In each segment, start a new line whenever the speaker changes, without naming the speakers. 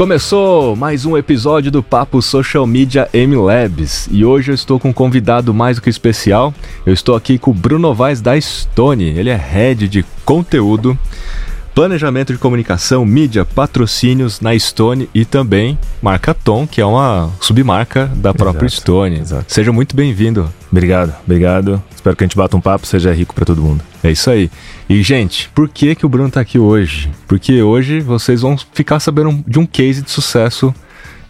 Começou mais um episódio do Papo Social Media M Labs e hoje eu estou com um convidado mais do que especial. Eu estou aqui com o Bruno Novaes da Stone. Ele é head de conteúdo, planejamento de comunicação, mídia, patrocínios na Stone e também marca Tom, que é uma submarca da própria
Exato,
Stone.
exato.
Seja muito bem-vindo.
Obrigado, obrigado. Espero que a gente bata um papo, seja rico para todo mundo.
É isso aí. E, gente, por que, que o Bruno tá aqui hoje? Porque hoje vocês vão ficar sabendo de um case de sucesso.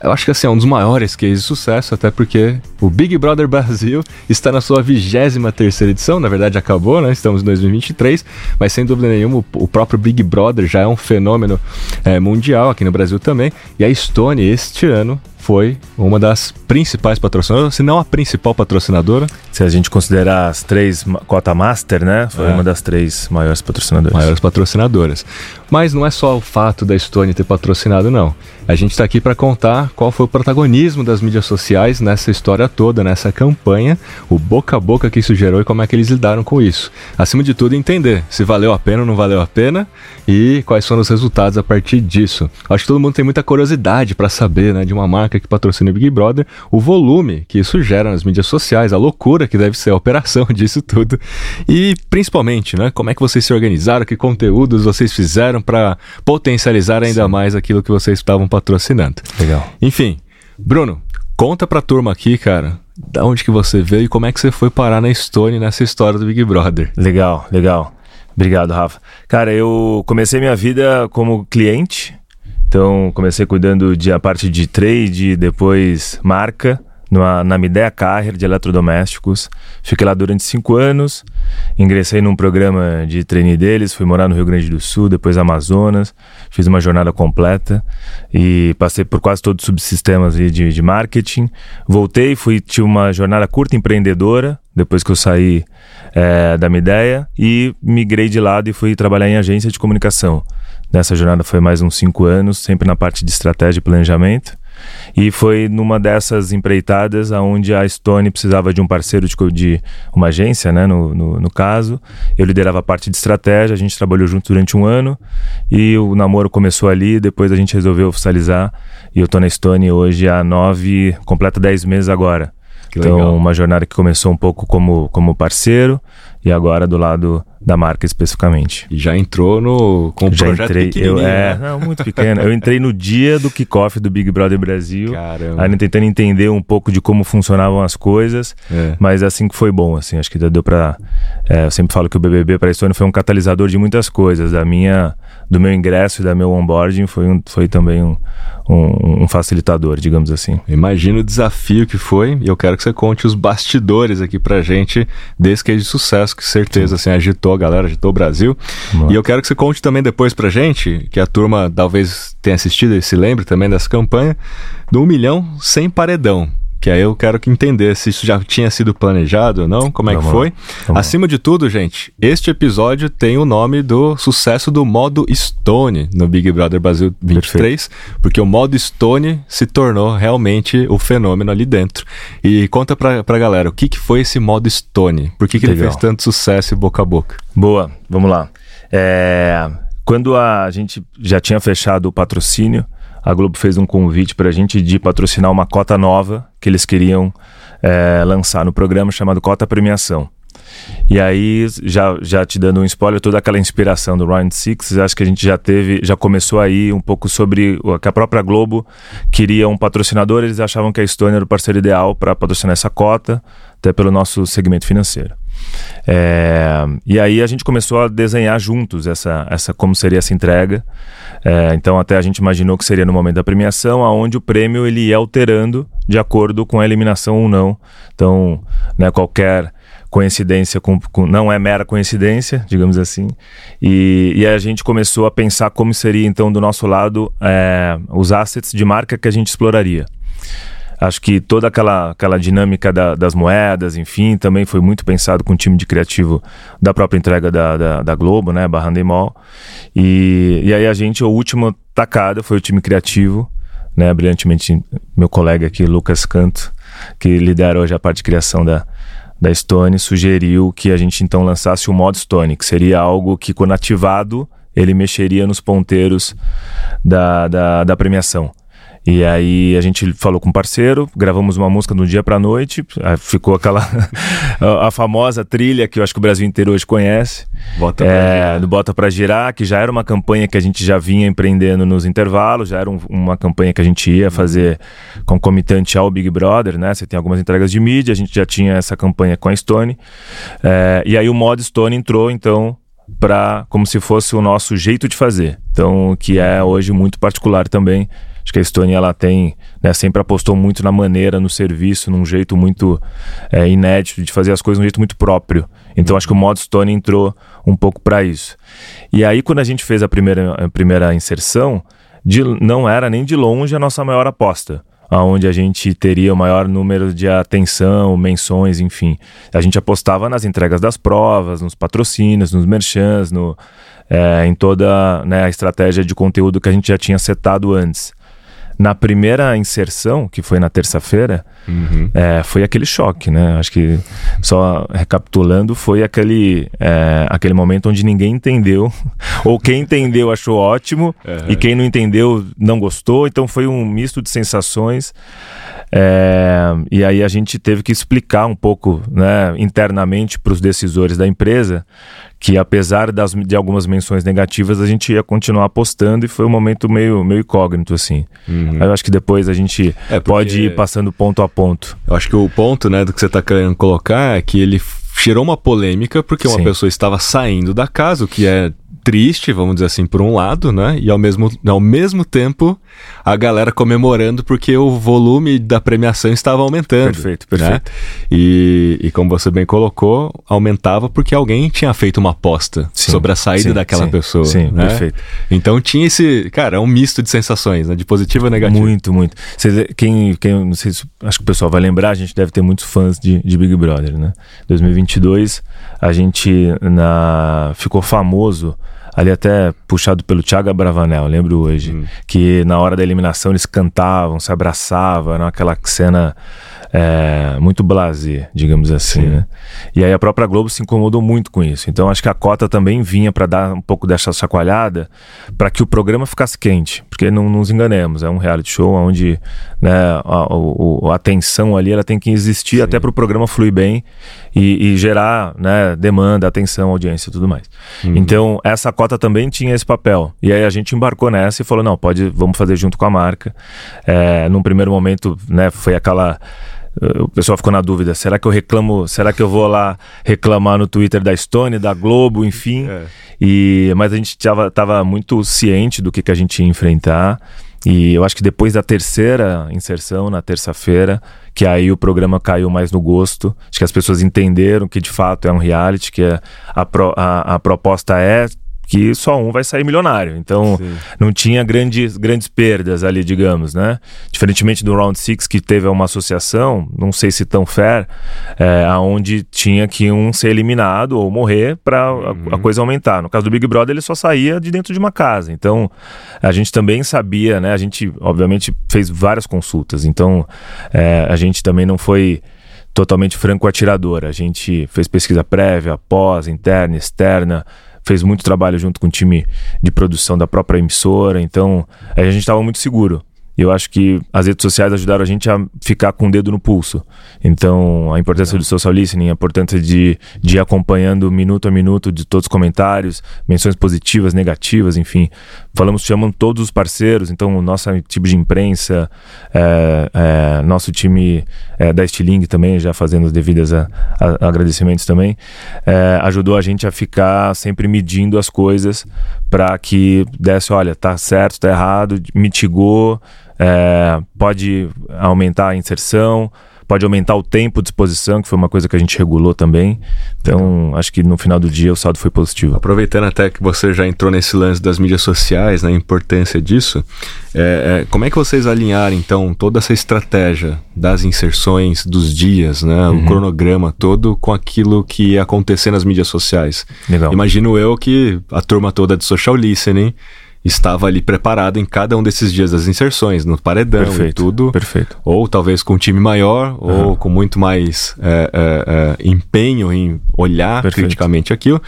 Eu acho que assim, é um dos maiores cases de sucesso, até porque o Big Brother Brasil está na sua 23 terceira edição, na verdade acabou, né? Estamos em 2023, mas sem dúvida nenhuma o- próprio Big Brother já é um fenômeno eh, mundial, aqui no Brasil também. E a Stone, este ano, foi uma das principais patrocinadoras, se não a principal patrocinadora,
Se a gente considerar as três cota master, né? Foi
É.
uma das três maiores patrocinadoras.
maiores patrocinadoras. Mas não é só o fato da Stone ter patrocinado, não. A gente está aqui para contar qual foi o protagonismo das mídias sociais nessa história toda, nessa campanha, o boca a boca que isso gerou e como é que eles lidaram com isso. Acima de tudo, entender se valeu a pena ou não valeu a pena e quais foram os resultados a partir disso. Acho que todo mundo tem muita curiosidade para saber, né, de uma marca que patrocina o Big Brother, o volume que isso gera nas mídias sociais, a loucura que deve ser a operação disso tudo e principalmente, né, como é que vocês se organizaram, que conteúdos vocês fizeram para potencializar ainda mais aquilo que vocês estavam patrocinando.
Legal.
Enfim, Bruno, conta pra turma aqui, cara, da onde que você veio e como é que você foi parar na Stone nessa história do Big Brother.
Legal, legal. Obrigado, Rafa. Cara, eu comecei minha vida como cliente. Então, comecei cuidando de a parte de trade, depois marca, numa, na Midea Carrier de eletrodomésticos. Fiquei lá durante cinco anos. Ingressei num programa de trainee deles, fui morar no Rio Grande do Sul, depois Amazonas. Fiz uma jornada completa e passei por quase todos os subsistemas de, de marketing. Voltei, fui tive uma jornada curta empreendedora, depois que eu saí eh, da minha ideia e migrei de lado e fui trabalhar em agência de comunicação. Nessa jornada foi mais uns cinco anos, sempre na parte de estratégia e planejamento. E foi numa dessas empreitadas onde a Stone precisava de um parceiro de, de uma agência, né, no, no, no caso. Eu liderava a parte de estratégia, a gente trabalhou junto durante um ano e o namoro começou ali, depois a gente resolveu oficializar e eu tô na Stone hoje há nove, completa dez meses agora.
Que
então,
legal.
uma jornada que começou um pouco como, como parceiro e agora do lado da marca especificamente.
E já entrou no com um
Já
projeto
entrei, eu, é,
né?
não, muito pequeno. Eu entrei no dia do kickoff do Big Brother Brasil,
Caramba.
ainda tentando entender um pouco de como funcionavam as coisas,
É.
mas assim que foi bom, assim, acho que deu pra... é, eu sempre falo que o BBB para a Estônia foi um catalisador de muitas coisas, da minha, do meu ingresso e da meu onboarding foi, um, foi também um, um, um facilitador, digamos assim.
Imagina o desafio que foi e eu quero que você conte os bastidores aqui pra gente desse case de sucesso que certeza assim agitou a galera, agitou o Brasil. E eu quero que você conte também depois pra gente, que a turma talvez tenha assistido e se lembre também dessa campanha, do 1 milhão sem paredão. Que aí eu quero que entender se isso já tinha sido planejado ou não, como é que
Vamos lá.
foi.
Lá.
Acima de tudo, gente, este episódio tem o nome do sucesso do modo Stone no Big Brother Brasil 23, porque o modo Stone se tornou realmente o fenômeno ali dentro. E conta pra, pra galera, o que, que foi esse modo Stone? Por que, que ele fez tanto sucesso e boca a boca?
Boa, vamos lá. É, quando a gente já tinha fechado o patrocínio, a Globo fez um convite para a gente de patrocinar uma cota nova que eles queriam é, lançar no programa chamado Cota Premiação. E aí, já, já te dando um spoiler, toda aquela inspiração do Round Six, acho que a gente já teve, já começou aí um pouco sobre o que a própria Globo queria um patrocinador, eles achavam que a Estônia era o parceiro ideal para patrocinar essa cota, até pelo nosso segmento financeiro. É, e aí a gente começou a desenhar juntos essa, essa como seria essa entrega. É, então até a gente imaginou que seria no momento da premiação, aonde o prêmio ele ia alterando de acordo com a eliminação ou não. Então, né, qualquer coincidência com, com- não é mera coincidência, digamos assim. E, e a gente começou a pensar como seria então do nosso lado é, os assets de marca que a gente exploraria. Acho que toda aquela, aquela dinâmica da- das moedas, enfim, também foi muito pensado com o time de criativo da própria entrega da, da, da Globo, né, Barra Mall. E, e aí a gente, a última tacada foi o time criativo, né, brilhantemente meu colega aqui, Lucas Canto, que lidera hoje a parte de criação da, da Stone, sugeriu que a gente então lançasse o modo Stone, que seria algo que quando ativado ele mexeria nos ponteiros da, da, da premiação. E aí a gente falou com um parceiro, gravamos uma música do dia pra noite, ficou aquela a famosa trilha que eu acho que o Brasil inteiro hoje conhece.
Bota pra
é,
girar.
do Bota Pra Girar, que já era uma campanha que a gente já vinha empreendendo nos intervalos, já era um- uma campanha que a gente ia fazer concomitante ao Big Brother, né? Você tem algumas entregas de mídia, a gente já tinha essa campanha com a Stone. É, e aí o modo Stone entrou, então, para como se fosse o nosso jeito de fazer. Então, que é hoje muito particular também. Acho que a Stone ela tem, né, sempre apostou muito na maneira, no serviço, num jeito muito é, inédito de fazer as coisas, num jeito muito próprio. Então, acho que o modo Stone entrou um pouco para isso. E aí, quando a gente fez a primeira, a primeira inserção, de- não era nem de longe a nossa maior aposta aonde a gente teria o maior número de atenção, menções, enfim. A gente apostava nas entregas das provas, nos patrocínios, nos merchans, no, é, em toda né, a estratégia de conteúdo que a gente já tinha setado antes. Na primeira inserção, que foi na terça-feira,
Uhum.
é, foi aquele choque, né? Acho que só recapitulando, foi aquele, é, aquele momento onde ninguém entendeu, ou quem entendeu achou ótimo,
Uhum.
e quem não entendeu não gostou, então foi um misto de sensações. É, e aí a gente teve que explicar um pouco né, internamente para os decisores da empresa que apesar das, de algumas menções negativas, a gente ia continuar apostando e foi um momento meio, meio incógnito, assim.
Uhum.
Eu acho que depois a gente
É, porque-
pode ir passando ponto a ponto.
Eu acho que o ponto, né, do que você tá querendo colocar é que ele gerou uma polêmica porque uma
Sim.
pessoa estava saindo da casa, o que é triste, vamos dizer assim, por um lado, né? E ao mesmo, ao mesmo tempo, a galera comemorando porque o volume da premiação estava aumentando.
Perfeito,
né?
perfeito.
E, e como você bem colocou, aumentava porque alguém tinha feito uma aposta
Sim,
sobre a saída
sim,
daquela
sim,
pessoa.
sim,
né?
perfeito.
Então tinha esse, cara, é um misto de sensações, né? De positivo e negativo.
Muito, muito. Você- quem, quem, não sei se, acho que o pessoal vai lembrar, a gente deve ter muitos fãs de, de Big Brother, né? 2022, a gente na, ficou famoso, ali até puxado pelo Thiago Bravanel, lembro hoje,
Hum.
que na hora da eliminação eles cantavam, se abraçavam, era aquela cena é, muito blasé, digamos assim,
Sim.
né? E aí a própria Globo se incomodou muito com isso. Então acho que a cota também vinha para dar um pouco dessa chacoalhada para que o programa ficasse quente, porque não nos enganemos, é um reality show onde né, a, o- a tensão ali ela tem que existir
Sim.
até para o programa fluir bem e, e gerar né, demanda, atenção, audiência e tudo mais.
Uhum.
Então essa cota também tinha esse papel. E aí a gente embarcou nessa e falou não, pode, vamos fazer junto com a marca. É, num primeiro momento, né, foi aquela o pessoal ficou na dúvida, será que eu reclamo, será que eu vou lá reclamar no Twitter da Stone, da Globo, enfim.
É.
E, mas a gente tava, tava muito ciente do que, que a gente ia enfrentar. E eu acho que depois da terceira inserção, na terça-feira, que aí o programa caiu mais no gosto. Acho que as pessoas entenderam que de fato é um reality, que é- a, pro- a, a proposta é que só um vai sair milionário. Então
Sim.
não tinha grandes, grandes perdas ali, digamos, né? Diferentemente do Round Six que teve uma associação, não sei se tão fair, é, aonde tinha que um ser eliminado ou morrer para a, a coisa aumentar. No caso do Big Brother, ele só saía de dentro de uma casa. Então, a gente também sabia, né? A gente, obviamente, fez várias consultas. Então, é, a gente também não foi totalmente franco atirador. A gente fez pesquisa prévia, pós, interna, externa, fez muito trabalho junto com o time de produção da própria emissora, então a gente estava muito seguro. Eu acho que as redes sociais ajudaram a gente a ficar com o dedo no pulso. Então, a importância do social listening, a importância de, de ir acompanhando minuto a minuto de todos os comentários, menções positivas, negativas, enfim. Falamos, chamando todos os parceiros, então, o nosso tipo de imprensa, é, é, nosso time é, da Stiling também, já fazendo os devidos a- a- agradecimentos também, é, ajudou a gente a ficar sempre medindo as coisas para que desse, olha, tá certo, tá errado, mitigou, é, pode aumentar a inserção, pode aumentar o tempo de exposição, que foi uma coisa que a gente regulou também. Então, acho que no final do dia o saldo foi positivo.
Aproveitando até que você já entrou nesse lance das mídias sociais, na importância disso, é, é, como é que vocês alinharam então toda essa estratégia das inserções, dos dias, né,
Uhum.
o cronograma todo com aquilo que ia acontecer nas mídias sociais?
Legal.
Imagino eu que a turma toda de social listening estava ali preparada em cada um desses dias das inserções, no paredão e
Perfeito.
tudo.
Perfeito.
Ou talvez com um time maior, ou
Aham.
com muito mais é, é, é, empenho em olhar
Perfeito.
criticamente aquilo.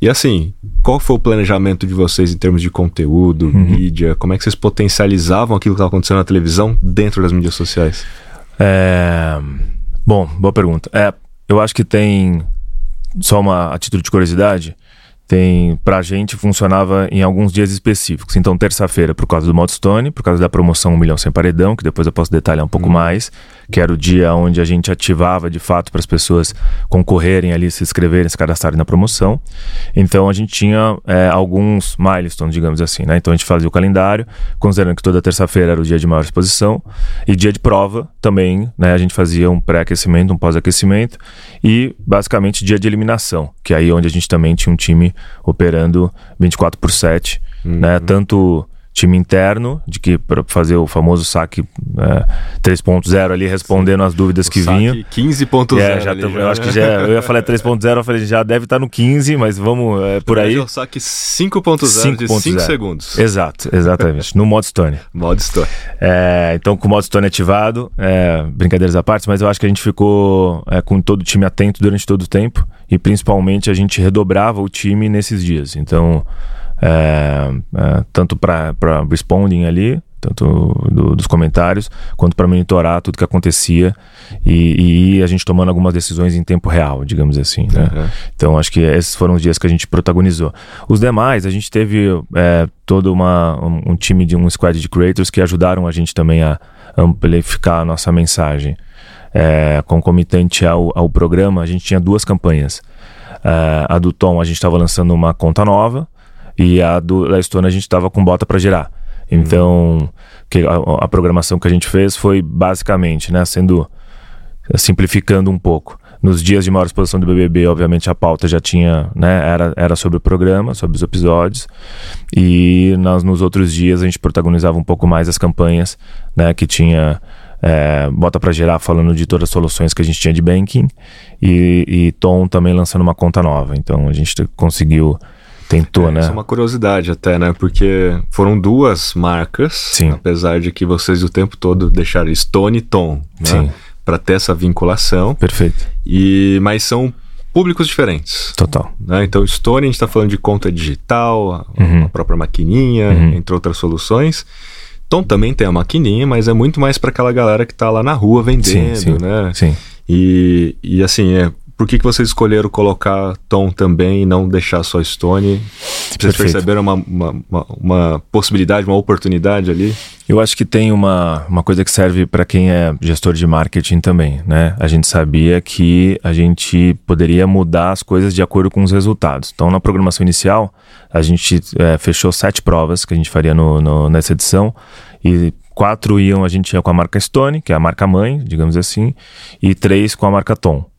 E assim, qual foi o planejamento de vocês em termos de conteúdo, uhum. mídia? Como é que vocês potencializavam aquilo que estava acontecendo na televisão dentro das mídias sociais?
É... Bom, boa pergunta. É, eu acho que tem só uma a título de curiosidade tem pra gente funcionava em alguns dias específicos. Então, terça-feira, por causa do Modstone, por causa da promoção 1 milhão sem paredão, que depois eu posso detalhar um pouco hum. mais, que era o dia onde a gente ativava de fato para as pessoas concorrerem ali, se inscreverem, se cadastrarem na promoção. Então, a gente tinha é, alguns milestones, digamos assim, né? Então, a gente fazia o calendário, considerando que toda terça-feira era o dia de maior exposição, e dia de prova também, né? A gente fazia um pré-aquecimento, um pós-aquecimento, e basicamente dia de eliminação, que é aí onde a gente também tinha um time operando 24 por 7, uhum. né? Tanto time interno, de que para fazer o famoso saque é, 3.0 ali, respondendo Sim. as dúvidas o que vinham.
15.0.
É, já eu né? acho que já, eu ia falar 3.0, eu falei, já deve estar tá no 15, mas vamos é, por aí.
o saque 5.0 de 5 segundos.
Exato, exatamente, no modo Stone.
modo Stone.
É, então, com o modo Stone ativado, é, brincadeiras à parte, mas eu acho que a gente ficou é, com todo o time atento durante todo o tempo e principalmente a gente redobrava o time nesses dias. Então, é, é, tanto para responding ali, tanto do, dos comentários, quanto para monitorar tudo que acontecia e, e, a gente tomando algumas decisões em tempo real, digamos assim. Né? Uhum. Então acho que esses foram os dias que a gente protagonizou. Os demais, a gente teve é, todo uma, um, um, time de um squad de creators que ajudaram a gente também a amplificar a nossa mensagem. É, concomitante ao, ao programa, a gente tinha duas campanhas. É, a do Tom, a gente estava lançando uma conta nova, e a do, da Estônia a gente estava com bota para girar. Então, que a, a, programação que a gente fez foi basicamente, né, sendo simplificando um pouco. Nos dias de maior exposição do BBB, obviamente a pauta já tinha, né, era, era sobre o programa, sobre os episódios. E nas, nos outros dias a gente protagonizava um pouco mais as campanhas, né, que tinha é, Bota para Gerar falando de todas as soluções que a gente tinha de banking e, e Tom também lançando uma conta nova. Então a gente conseguiu Tentou,
é,
né?
Isso é uma curiosidade até, né? Porque foram duas marcas, Sim. apesar de que vocês o tempo todo deixaram Stone e Tom, né? Sim. Para ter essa vinculação.
Perfeito.
E mas são públicos diferentes.
Total.
Né? Então, Stone a gente está falando de conta digital, uhum. a própria maquininha, uhum. entre outras soluções. Tom também tem a maquininha, mas é muito mais para aquela galera que está lá na rua vendendo, sim, sim, né?
Sim.
E, e assim, é, por que, que vocês escolheram colocar Tom também e não deixar só Stone? Vocês Perfeito. perceberam uma, uma, uma, uma, possibilidade, uma oportunidade ali?
Eu acho que tem uma, uma coisa que serve para quem é gestor de marketing também, né? A gente sabia que a gente poderia mudar as coisas de acordo com os resultados. Então, na programação inicial, a gente é, fechou sete provas que a gente faria no, no, nessa edição e quatro iam, a gente ia com a marca Stone, que é a marca mãe, digamos assim, e três com a marca Tom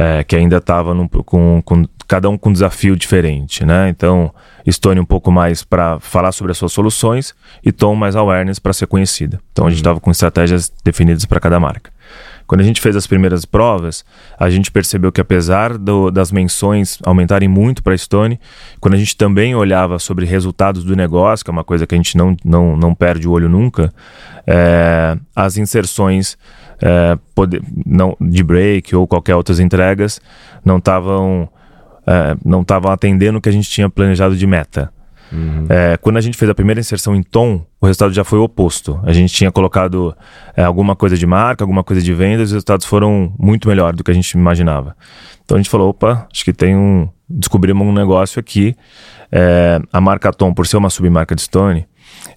é, que ainda estava com, com, cada um com um desafio diferente, né? Então, Stone um pouco mais para falar sobre as suas soluções e Tom mais awareness para ser conhecida. Então, a gente estava uhum. com estratégias definidas para cada marca. Quando a gente fez as primeiras provas, a gente percebeu que apesar do, das menções aumentarem muito para Stone, quando a gente também olhava sobre resultados do negócio, que é uma coisa que a gente não, não, não perde o olho nunca, é, as inserções é, poder, não, de break ou qualquer outras entregas não estavam é, não estavam atendendo o que a gente tinha planejado de meta. Uhum. É, quando a gente fez a primeira inserção em tom, o resultado já foi o oposto. A gente tinha colocado é, alguma coisa de marca, alguma coisa de vendas, e os resultados foram muito melhores do que a gente imaginava. Então a gente falou: opa, acho que tem um. Descobrimos um negócio aqui. É, a marca Tom, por ser uma submarca de Stone,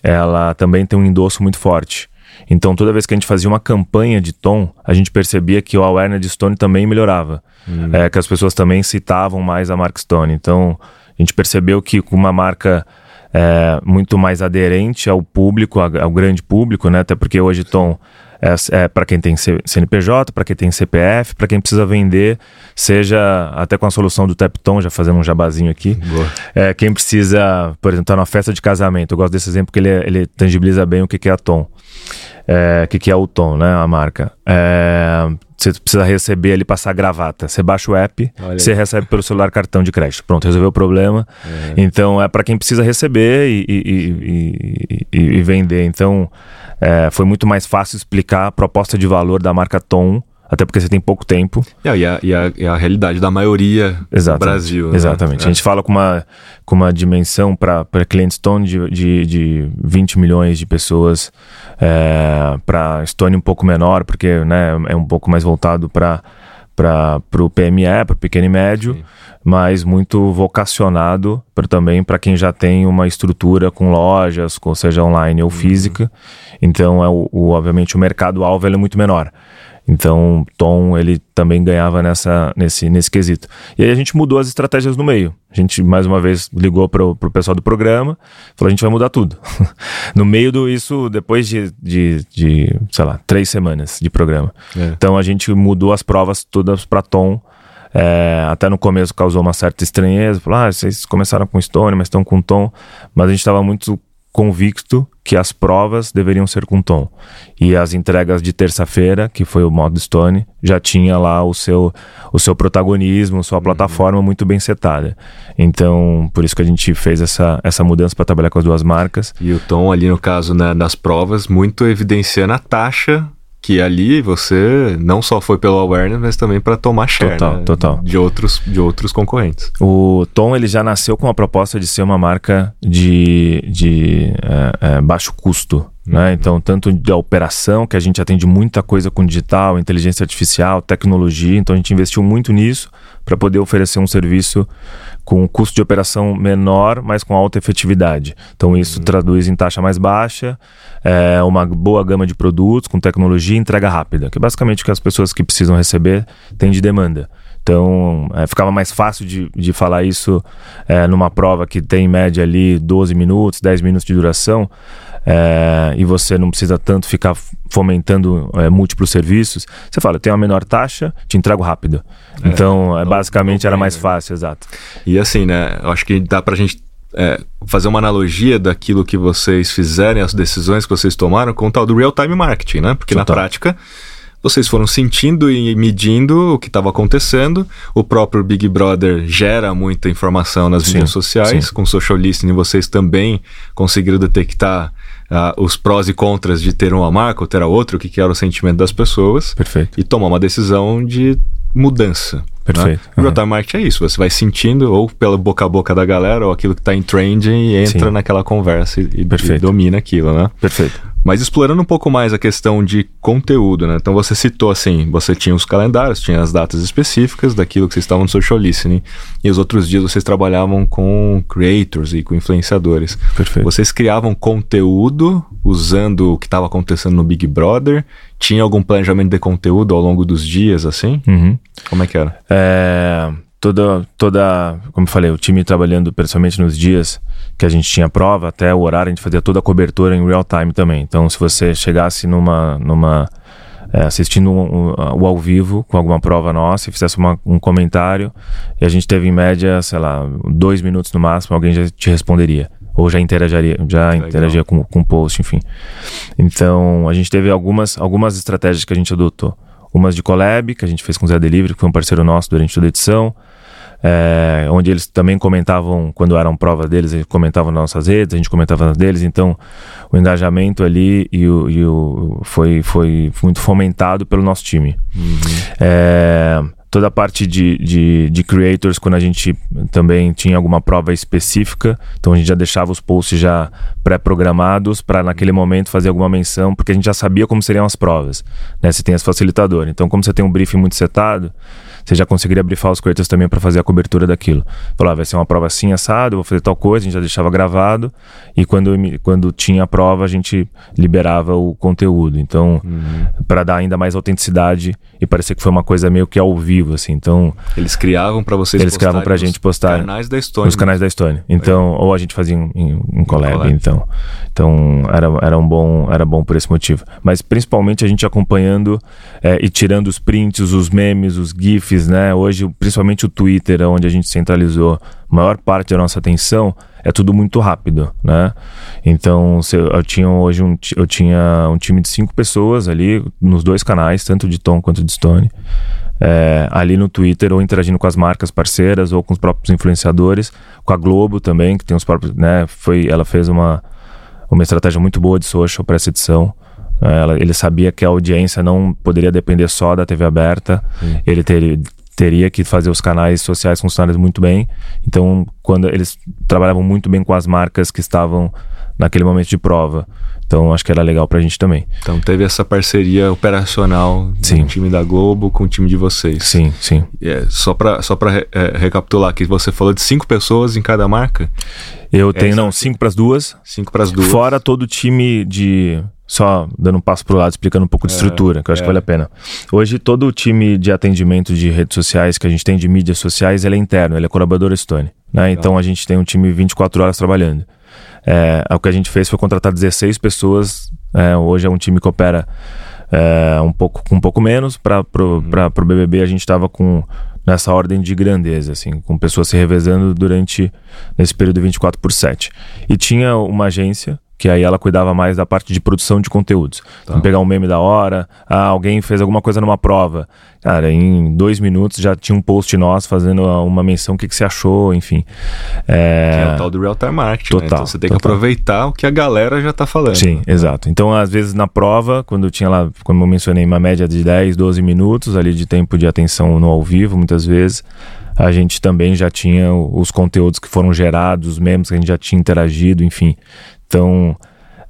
ela também tem um endosso muito forte. Então, toda vez que a gente fazia uma campanha de tom, a gente percebia que o awareness de Stone também melhorava. Uhum. É, que as pessoas também citavam mais a marca Stone. Então, a gente percebeu que com uma marca é, muito mais aderente ao público, ao grande público, né? Até porque hoje Tom é, é para quem tem CNPJ, para quem tem CPF, para quem precisa vender, seja até com a solução do Tepton, já fazendo um jabazinho aqui. É, quem precisa, por exemplo, tá numa festa de casamento. Eu gosto desse exemplo porque ele, ele tangibiliza bem o que, que é a Tom é, que, que é o tom, né? A marca. É, você precisa receber ali, passar gravata. Você baixa o app, Olha você aí. recebe pelo celular cartão de crédito. Pronto, resolveu o problema. É. Então é para quem precisa receber e, e, e, e vender. Então é, foi muito mais fácil explicar a proposta de valor da marca Tom até porque você tem pouco tempo.
É, e, a, e, a, e a realidade da maioria
Exatamente.
do Brasil.
Né? Exatamente. É. A gente fala com uma, com uma dimensão para cliente Stone de, de, de 20 milhões de pessoas, é, para Stone um pouco menor, porque né, é um pouco mais voltado para para o PME, para o pequeno e médio, Sim. mas muito vocacionado pra, também para quem já tem uma estrutura com lojas, ou seja online ou uhum. física. Então, é o, o, obviamente, o mercado-alvo é muito menor. Então, Tom, ele também ganhava nessa, nesse, nesse quesito. E aí a gente mudou as estratégias no meio. A gente, mais uma vez, ligou para o pessoal do programa, falou, a gente vai mudar tudo. no meio do isso, depois de, de, de, sei lá, três semanas de programa. É. Então, a gente mudou as provas todas para Tom. É, até no começo causou uma certa estranheza. Falou, ah, vocês começaram com Stone, mas estão com Tom. Mas a gente estava muito convicto que as provas deveriam ser com tom. E as entregas de terça-feira, que foi o modo Stone, já tinha lá o seu, o seu protagonismo, sua uhum. plataforma muito bem setada. Então, por isso que a gente fez essa, essa mudança para trabalhar com as duas marcas.
E o tom ali, no caso, né, das provas, muito evidenciando a taxa que ali você não só foi pelo awareness, mas também para tomar share
total,
né?
total.
de outros de outros concorrentes.
O Tom ele já nasceu com a proposta de ser uma marca de, de é, é, baixo custo, né? Então tanto da operação que a gente atende muita coisa com digital, inteligência artificial, tecnologia, então a gente investiu muito nisso para poder oferecer um serviço com um custo de operação menor, mas com alta efetividade. Então isso uhum. traduz em taxa mais baixa, é, uma boa gama de produtos com tecnologia e entrega rápida, que é basicamente o que as pessoas que precisam receber têm de demanda. Então, é, ficava mais fácil de, de falar isso é, numa prova que tem em média ali 12 minutos, 10 minutos de duração, é, e você não precisa tanto ficar fomentando é, múltiplos serviços. Você fala, eu tenho uma menor taxa, te entrego rápido. É, então, é, basicamente, era mais fácil, exato.
E assim, né, eu acho que dá pra gente é, fazer uma analogia daquilo que vocês fizerem, as decisões que vocês tomaram com o tal do real-time marketing, né? Porque Total. na prática vocês foram sentindo e medindo o que estava acontecendo. O próprio Big Brother gera muita informação nas sim, mídias sociais. Sim. Com social listening, vocês também conseguiram detectar uh, os prós e contras de ter uma marca ou ter a outra, o que, que era o sentimento das pessoas.
Perfeito.
E tomar uma decisão de mudança.
Perfeito. Né?
Uhum. Marketing é isso. Você vai sentindo ou pela boca a boca da galera ou aquilo que está em trending e entra Sim. naquela conversa e, e, domina aquilo, né?
Perfeito.
Mas explorando um pouco mais a questão de conteúdo, né? Então você citou assim, você tinha os calendários, tinha as datas específicas daquilo que vocês estavam no social listening, e os outros dias vocês trabalhavam com creators e com influenciadores.
Perfeito.
Vocês criavam conteúdo usando o que estava acontecendo no Big Brother? Tinha algum planejamento de conteúdo ao longo dos dias, assim?
Uhum.
Como é que era?
É, toda, toda, como eu falei, o time trabalhando principalmente nos dias que a gente tinha prova, até o horário, a gente fazia toda a cobertura em real time também. Então, se você chegasse numa, numa é, assistindo um, um, o ao vivo com alguma prova nossa e fizesse uma, um comentário, e a gente teve em média, sei lá, dois minutos no máximo, alguém já te responderia. Ou já interagiria, já interagia com, com o post, enfim. Então, a gente teve algumas, algumas estratégias que a gente adotou. Umas de collab, que a gente fez com o Zé Delivery, que foi um parceiro nosso durante toda a edição é, onde eles também comentavam, quando eram prova deles, eles comentavam nas nossas redes, a gente comentava nas deles, então o engajamento ali e o, e o foi, foi muito fomentado pelo nosso time. Uhum. É, toda a parte de, de, de, creators, quando a gente também tinha alguma prova específica, então a gente já deixava os posts já pré-programados para naquele momento fazer alguma menção, porque a gente já sabia como seriam as provas, né? Tem as facilitadoras. Então, como você tem um briefing muito setado, você já conseguiria brifar os creators também para fazer a cobertura daquilo. Falar, ah, vai ser uma prova assim, assado, vou fazer tal coisa, a gente já deixava gravado, e quando, quando tinha a prova, a gente liberava o conteúdo. Então, uhum. para dar ainda mais autenticidade e parecer que foi uma coisa meio que ao vivo, assim. Então.
Eles criavam para vocês
Eles criavam pra gente postar.
canais da Estônia.
Nos canais da Estônia. Então, é. ou a gente fazia um, um, um collab, collab, então. Então, era, era, um bom, era bom por esse motivo. Mas principalmente a gente acompanhando é, e tirando os prints, os memes, os GIFs né? Hoje, principalmente o Twitter, onde a gente centralizou a maior parte da nossa atenção, é tudo muito rápido, né? Então, eu tinha hoje um, eu tinha um time de cinco pessoas ali nos dois canais, tanto de Tom quanto de Stone. É, ali no Twitter, ou interagindo com as marcas parceiras, ou com os próprios influenciadores, com a Globo também, que tem os próprios, né? Foi, ela fez uma, uma estratégia muito boa de social para essa edição Ela, ele sabia que a audiência não poderia depender só da TV aberta. Ele teria, teria que fazer os canais sociais funcionarem muito bem. Então, quando eles trabalhavam muito bem com as marcas que estavam naquele momento de prova. Então acho que era legal pra gente também.
Então teve essa parceria operacional sim. do time da Globo com o time de vocês.
Sim, sim.
É, só pra, só pra é, recapitular aqui, você falou de cinco pessoas em cada marca?
Eu tenho, não, cinco para as duas.
Cinco para as duas.
Fora todo o time de. Só dando um passo pro lado, explicando um pouco de é, estrutura, que eu acho é. que vale a pena. Hoje, todo o time de atendimento de redes sociais que a gente tem, de mídias sociais, ele é interno, ele é colaborador Stone. Né? Então a gente tem um time 24 horas trabalhando. É, o que a gente fez foi contratar 16 pessoas. É, hoje é um time que opera é, um pouco, com um pouco menos. Para o BBB a gente estava com nessa ordem de grandeza, assim, com pessoas se revezando durante nesse período 24 por 7. E tinha uma agência que aí ela cuidava mais da parte de produção de conteúdos. Tá. Então, pegar um meme da hora, ah, alguém fez alguma coisa numa prova. Cara, em dois minutos já tinha um post nosso fazendo uma menção, o que, que você achou, enfim.
É... Que é o tal do real-time marketing, total, né? Então você tem total. que aproveitar o que a galera já tá falando.
Sim, exato. Então, às vezes na prova, quando eu tinha lá, como eu mencionei, uma média de 10, 12 minutos ali de tempo de atenção no ao vivo, muitas vezes, a gente também já tinha os conteúdos que foram gerados, os memes que a gente já tinha interagido, enfim. Então,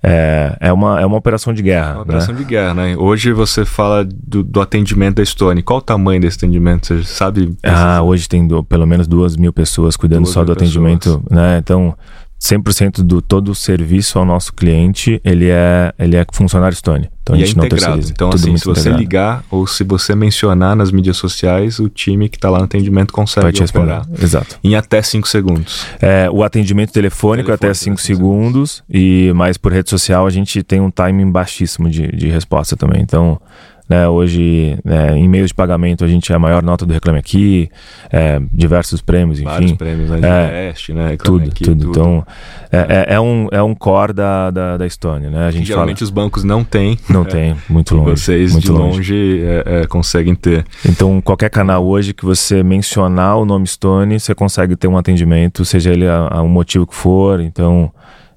é, é, uma, é uma operação de guerra. É uma
né? operação de guerra, né? Hoje você fala do, do, atendimento da Stone. Qual o tamanho desse atendimento? Você sabe?
Ah, hoje tem do, pelo menos duas mil pessoas cuidando duas só do atendimento, pessoas. né? Então, 100% do todo o serviço ao nosso cliente, ele é, ele é funcionário Stone.
Então e a é gente é integrado. não Então, assim, se você integrado. ligar ou se você mencionar nas mídias sociais, o time que está lá no atendimento consegue Vai te operar.
Exato.
Em até 5 segundos.
É, o atendimento telefônico, telefônico até 5 segundos, e mais por rede social a gente tem um timing baixíssimo de, de resposta também. Então, né? Hoje, né, em meios de pagamento, a gente é a maior nota do Reclame Aqui, é, diversos prêmios, enfim. Vários
prêmios, né? É, Best, né?
tudo, aqui, tudo, tudo. Então, é, é, é, um, é um core da, da, da Estônia, né? A gente
geralmente
fala...
os bancos não têm.
Não tem, muito longe.
vocês,
muito
de longe, longe é, é, conseguem ter.
Então, qualquer canal hoje que você mencionar o nome Stone, você consegue ter um atendimento, seja ele a, a um motivo que for. Então,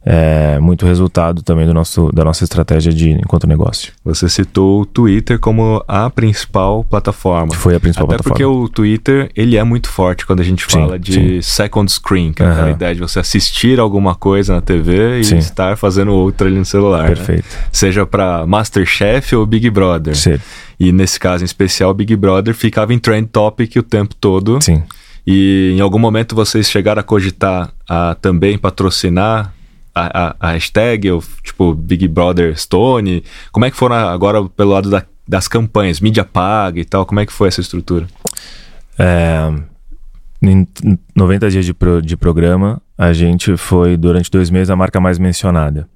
é, muito resultado também do nosso, da nossa estratégia de enquanto negócio.
Você citou o Twitter como a principal plataforma.
Foi a principal
Até
plataforma.
porque o Twitter ele é muito forte quando a gente fala sim, de sim. second screen, que é aquela ideia de você assistir alguma coisa na TV e sim. estar fazendo outra ali no celular.
Né? Perfeito.
Né? Seja para Masterchef ou Big Brother.
Sim.
E nesse caso em especial, Big Brother ficava em trend topic o tempo todo.
Sim.
E em algum momento vocês chegaram a cogitar a também patrocinar a, a, hashtag, ou, tipo Big Brother Stone? Como é que foram agora pelo lado da, das campanhas, mídia paga e tal? Como é que foi essa estrutura?
É, em 90 dias de, pro, de programa, a gente foi durante dois meses a marca mais mencionada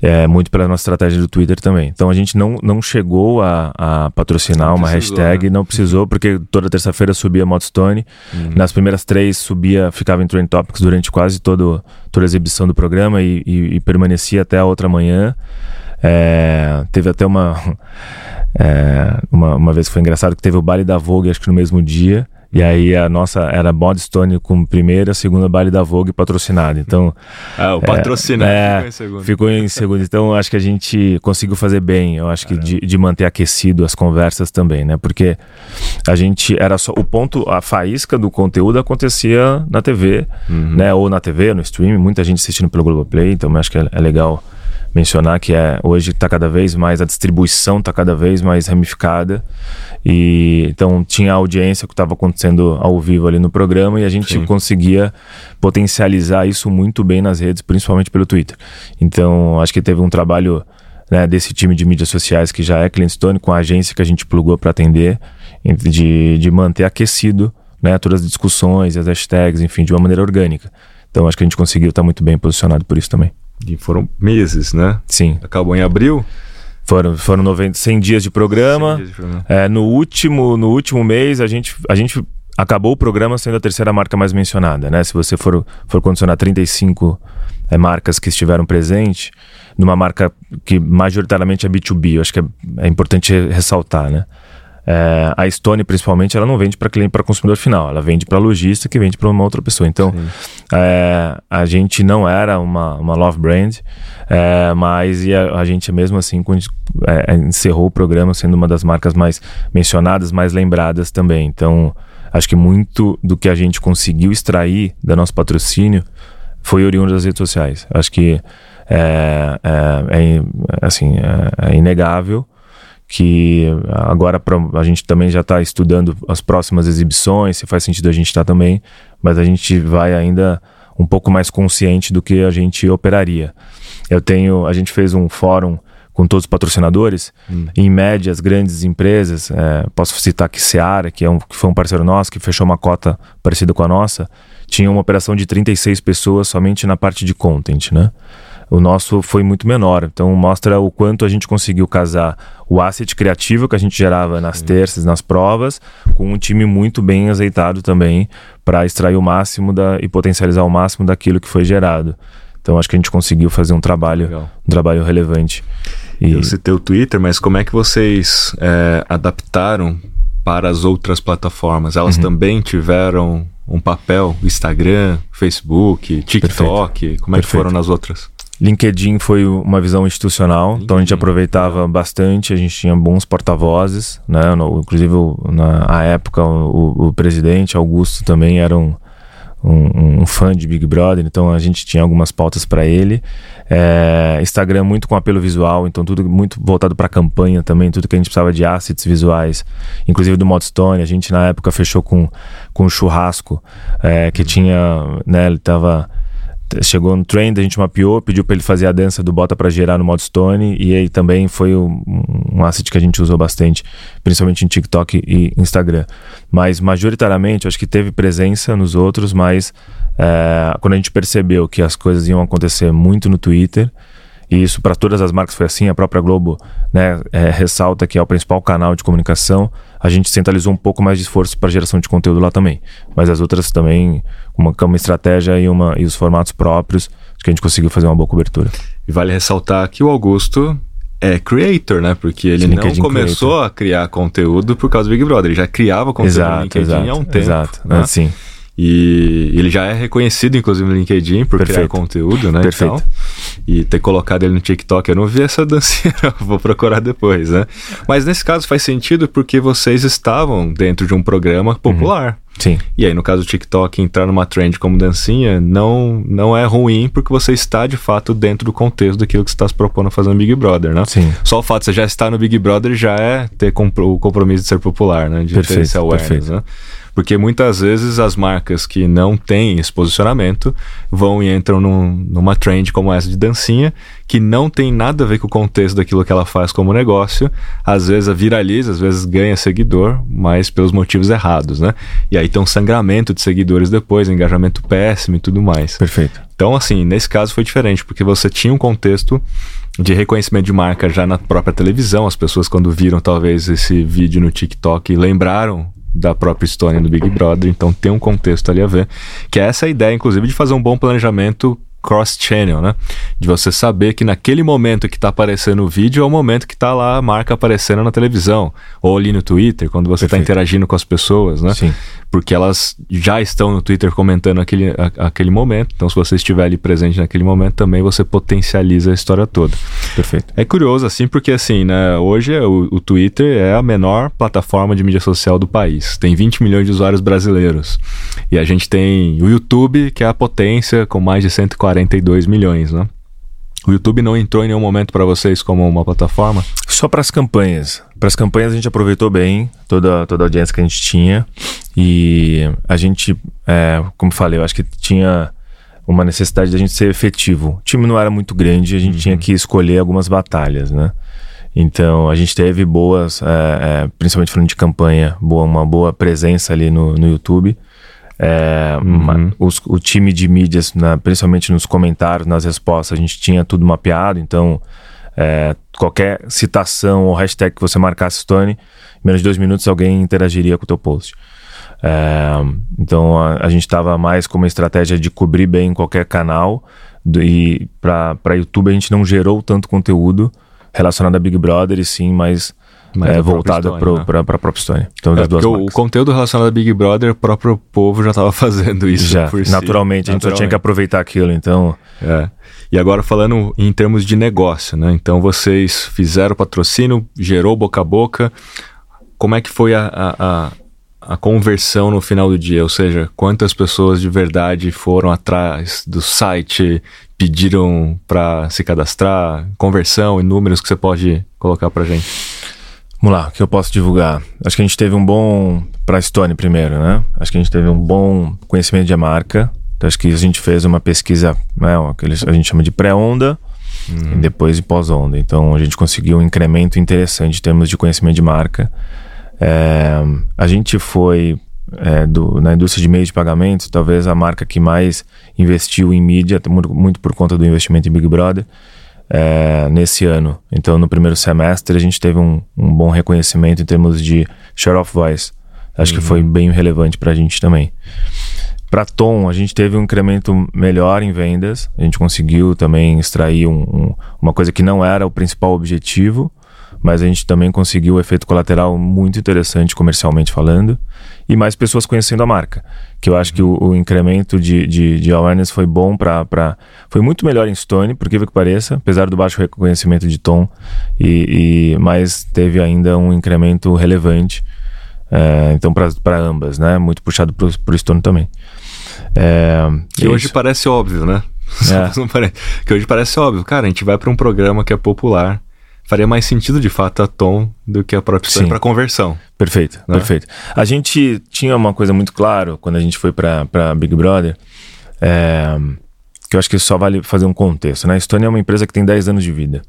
é, muito pela nossa estratégia do Twitter também. Então a gente não, não chegou a, a patrocinar uma hashtag, né? não precisou, porque toda terça-feira subia Modstone. Uhum. Nas primeiras três subia, ficava em Trend Topics durante quase todo, toda a exibição do programa e, e, e permanecia até a outra manhã. É, teve até uma, é, uma, uma vez que foi engraçado que teve o baile da Vogue, acho que no mesmo dia. E aí a nossa era Bodstone com primeira, segunda baile da Vogue patrocinada. Então.
Ah, o patrocinado
é, ficou em segundo. Ficou em segundo. Então acho que a gente conseguiu fazer bem. Eu acho que de, de, manter aquecido as conversas também, né? Porque a gente era só. O ponto, a faísca do conteúdo acontecia na TV, uhum. né? Ou na TV, no streaming, muita gente assistindo pelo Globoplay, então acho que é, é legal mencionar que é hoje está cada vez mais a distribuição está cada vez mais ramificada e então tinha a audiência que estava acontecendo ao vivo ali no programa e a gente Sim. conseguia potencializar isso muito bem nas redes, principalmente pelo Twitter. Então acho que teve um trabalho né, desse time de mídias sociais que já é Clientstone com a agência que a gente plugou para atender de, de manter aquecido né, todas as discussões, as hashtags, enfim, de uma maneira orgânica. Então acho que a gente conseguiu estar muito bem posicionado por isso também.
E foram meses, né?
Sim.
Acabou em abril?
Foram, foram 90, 100 dias de programa. Dias de programa. É, no, último, no último mês, a gente, a gente acabou o programa sendo a terceira marca mais mencionada, né? Se você for, for condicionar 35 é, marcas que estiveram presentes, numa marca que majoritariamente é B2B, eu acho que é, é importante ressaltar, né? É, a Stone, principalmente, ela não vende para cliente, para consumidor final, ela vende para lojista que vende para uma outra pessoa. Então, é, a gente não era uma, uma love brand, é, mas a, a, gente mesmo assim é, encerrou o programa sendo uma das marcas mais mencionadas, mais lembradas também. Então, acho que muito do que a gente conseguiu extrair do nosso patrocínio foi oriundo das redes sociais. Acho que é, é, é assim, é, é inegável que agora pra, a gente também já está estudando as próximas exibições, se faz sentido a gente estar tá também, mas a gente vai ainda um pouco mais consciente do que a gente operaria. Eu tenho, a gente fez um fórum com todos os patrocinadores, hum. em média as grandes empresas, é, posso citar aqui Seara, que, é um, que foi um parceiro nosso, que fechou uma cota parecida com a nossa, tinha uma operação de 36 pessoas somente na parte de content, né? O nosso foi muito menor. Então mostra o quanto a gente conseguiu casar o asset criativo que a gente gerava nas terças, nas provas, com um time muito bem azeitado também para extrair o máximo da, e potencializar o máximo daquilo que foi gerado. Então acho que a gente conseguiu fazer um trabalho, um trabalho relevante.
E... Eu citei o Twitter, mas como é que vocês é, adaptaram para as outras plataformas? Elas uhum. também tiveram um papel? Instagram, Facebook, TikTok? Perfeito. Como é Perfeito. que foram nas outras?
LinkedIn foi uma visão institucional, LinkedIn. então a gente aproveitava bastante, a gente tinha bons porta-vozes, né? No, inclusive, na época, o, o, presidente Augusto também era um, um, um, fã de Big Brother, então a gente tinha algumas pautas para ele. É, Instagram muito com apelo visual, então tudo muito voltado para campanha também, tudo que a gente precisava de assets visuais, inclusive do Modstone. A gente na época fechou com, com um churrasco é, que tinha, né? Ele tava chegou no trend, a gente mapeou, pediu para ele fazer a dança do bota para gerar no modo Stone e aí também foi um, um asset que a gente usou bastante, principalmente em TikTok e Instagram. Mas majoritariamente, acho que teve presença nos outros, mas é, quando a gente percebeu que as coisas iam acontecer muito no Twitter, e isso para todas as marcas foi assim, a própria Globo né, é, ressalta que é o principal canal de comunicação, a gente centralizou um pouco mais de esforço para geração de conteúdo lá também. Mas as outras também, uma, uma estratégia e, uma, e os formatos próprios, acho que a gente conseguiu fazer uma boa cobertura.
E vale ressaltar que o Augusto é creator, né? Porque ele Sim, não começou creator. a criar conteúdo por causa do Big Brother, ele já criava conteúdo exato, no LinkedIn exato, há um tempo. Exato,
né? sim.
E ele já é reconhecido, inclusive, no LinkedIn por Perfeito. criar conteúdo, né? Perfeito. E, e ter colocado ele no TikTok. Eu não vi essa dancinha, vou procurar depois, né? Mas nesse caso faz sentido porque vocês estavam dentro de um programa popular. Uhum.
Sim.
E aí, no caso do TikTok, entrar numa trend como dancinha não, não é ruim porque você está de fato dentro do contexto daquilo que você está se propondo fazer no Big Brother, né?
Sim.
Só o fato de você já estar no Big Brother já é ter o compromisso de ser popular, né? De
perfeito, ter esse awareness, perfeito. né?
Porque muitas vezes as marcas que não têm esse posicionamento vão e entram num, numa trend como essa de dancinha, que não tem nada a ver com o contexto daquilo que ela faz como negócio. Às vezes viraliza, às vezes ganha seguidor, mas pelos motivos errados, né? E aí tem um sangramento de seguidores depois, engajamento péssimo e tudo mais.
Perfeito.
Então, assim, nesse caso foi diferente, porque você tinha um contexto de reconhecimento de marca já na própria televisão. As pessoas, quando viram talvez esse vídeo no TikTok, lembraram da própria história do Big Brother, então tem um contexto ali a ver. Que é essa ideia, inclusive, de fazer um bom planejamento cross-channel, né? De você saber que naquele momento que está aparecendo o vídeo é o momento que está lá a marca aparecendo na televisão. Ou ali no Twitter, quando você está interagindo com as pessoas, né?
Sim
porque elas já estão no Twitter comentando aquele, a, aquele momento. Então, se você estiver ali presente naquele momento, também você potencializa a história toda.
Perfeito.
É curioso, assim, porque assim, né? Hoje o, o Twitter é a menor plataforma de mídia social do país. Tem 20 milhões de usuários brasileiros. E a gente tem o YouTube, que é a potência, com mais de 142 milhões, né? O YouTube não entrou em nenhum momento para vocês como uma plataforma?
Só para as campanhas. Para as campanhas a gente aproveitou bem toda, toda a audiência que a gente tinha e a gente, é, como falei, eu acho que tinha uma necessidade de a gente ser efetivo. O time não era muito grande, a gente uhum. tinha que escolher algumas batalhas, né? Então a gente teve boas, é, é, principalmente falando de campanha, boa, uma boa presença ali no, no YouTube. É, uhum. os, o time de mídias, na, principalmente nos comentários, nas respostas, a gente tinha tudo mapeado, então é, qualquer citação ou hashtag que você marcasse Stone, em menos de dois minutos alguém interagiria com o teu post. É, então a, a gente estava mais com uma estratégia de cobrir bem qualquer canal do, e para YouTube a gente não gerou tanto conteúdo relacionado a Big Brother e sim mais é, voltada para né? a própria Stone.
Então, é, duas o conteúdo relacionado a Big Brother, o próprio povo já estava fazendo isso.
Já, naturalmente, si. a gente naturalmente. só tinha que aproveitar aquilo, então...
É. E agora falando em termos de negócio, né? Então vocês fizeram patrocínio, gerou boca a boca. Como é que foi a, a, a, conversão no final do dia? Ou seja, quantas pessoas de verdade foram atrás do site, pediram para se cadastrar, conversão e números que você pode colocar para gente?
Vamos lá, o que eu posso divulgar? Acho que a gente teve um bom. Para a Stone primeiro, né? Acho que a gente teve um bom conhecimento de marca. Então, acho que a gente fez uma pesquisa, né, que a gente chama de pré-onda uhum. e depois de pós-onda. Então, a gente conseguiu um incremento interessante em termos de conhecimento de marca. É, a gente foi é, do, na indústria de meios de pagamento, talvez a marca que mais investiu em mídia, muito, muito por conta do investimento em Big Brother, é, nesse ano. Então, no primeiro semestre, a gente teve um, um bom reconhecimento em termos de share of voice. Acho uhum. que foi bem relevante para a gente também. Para Tom, a gente teve um incremento melhor em vendas. A gente conseguiu também extrair um, um, uma coisa que não era o principal objetivo, mas a gente também conseguiu um efeito colateral muito interessante comercialmente falando e mais pessoas conhecendo a marca. Que eu acho que o, o incremento de, de, de, awareness foi bom para. Foi muito melhor em Stone, por que que pareça, apesar do baixo reconhecimento de Tom, e, e mas teve ainda um incremento relevante. É, então, para ambas, né? Muito puxado para o Stone também.
É, que hoje isso. parece óbvio, né? É. que hoje parece óbvio. Cara, a gente vai para um programa que é popular. Faria mais sentido, de fato, a Tom do que a própria Stone para conversão.
Perfeito, né? perfeito. A gente tinha uma coisa muito clara quando a gente foi para Big Brother, é, que eu acho que só vale fazer um contexto. Né? A Stone é uma empresa que tem 10 anos de vida.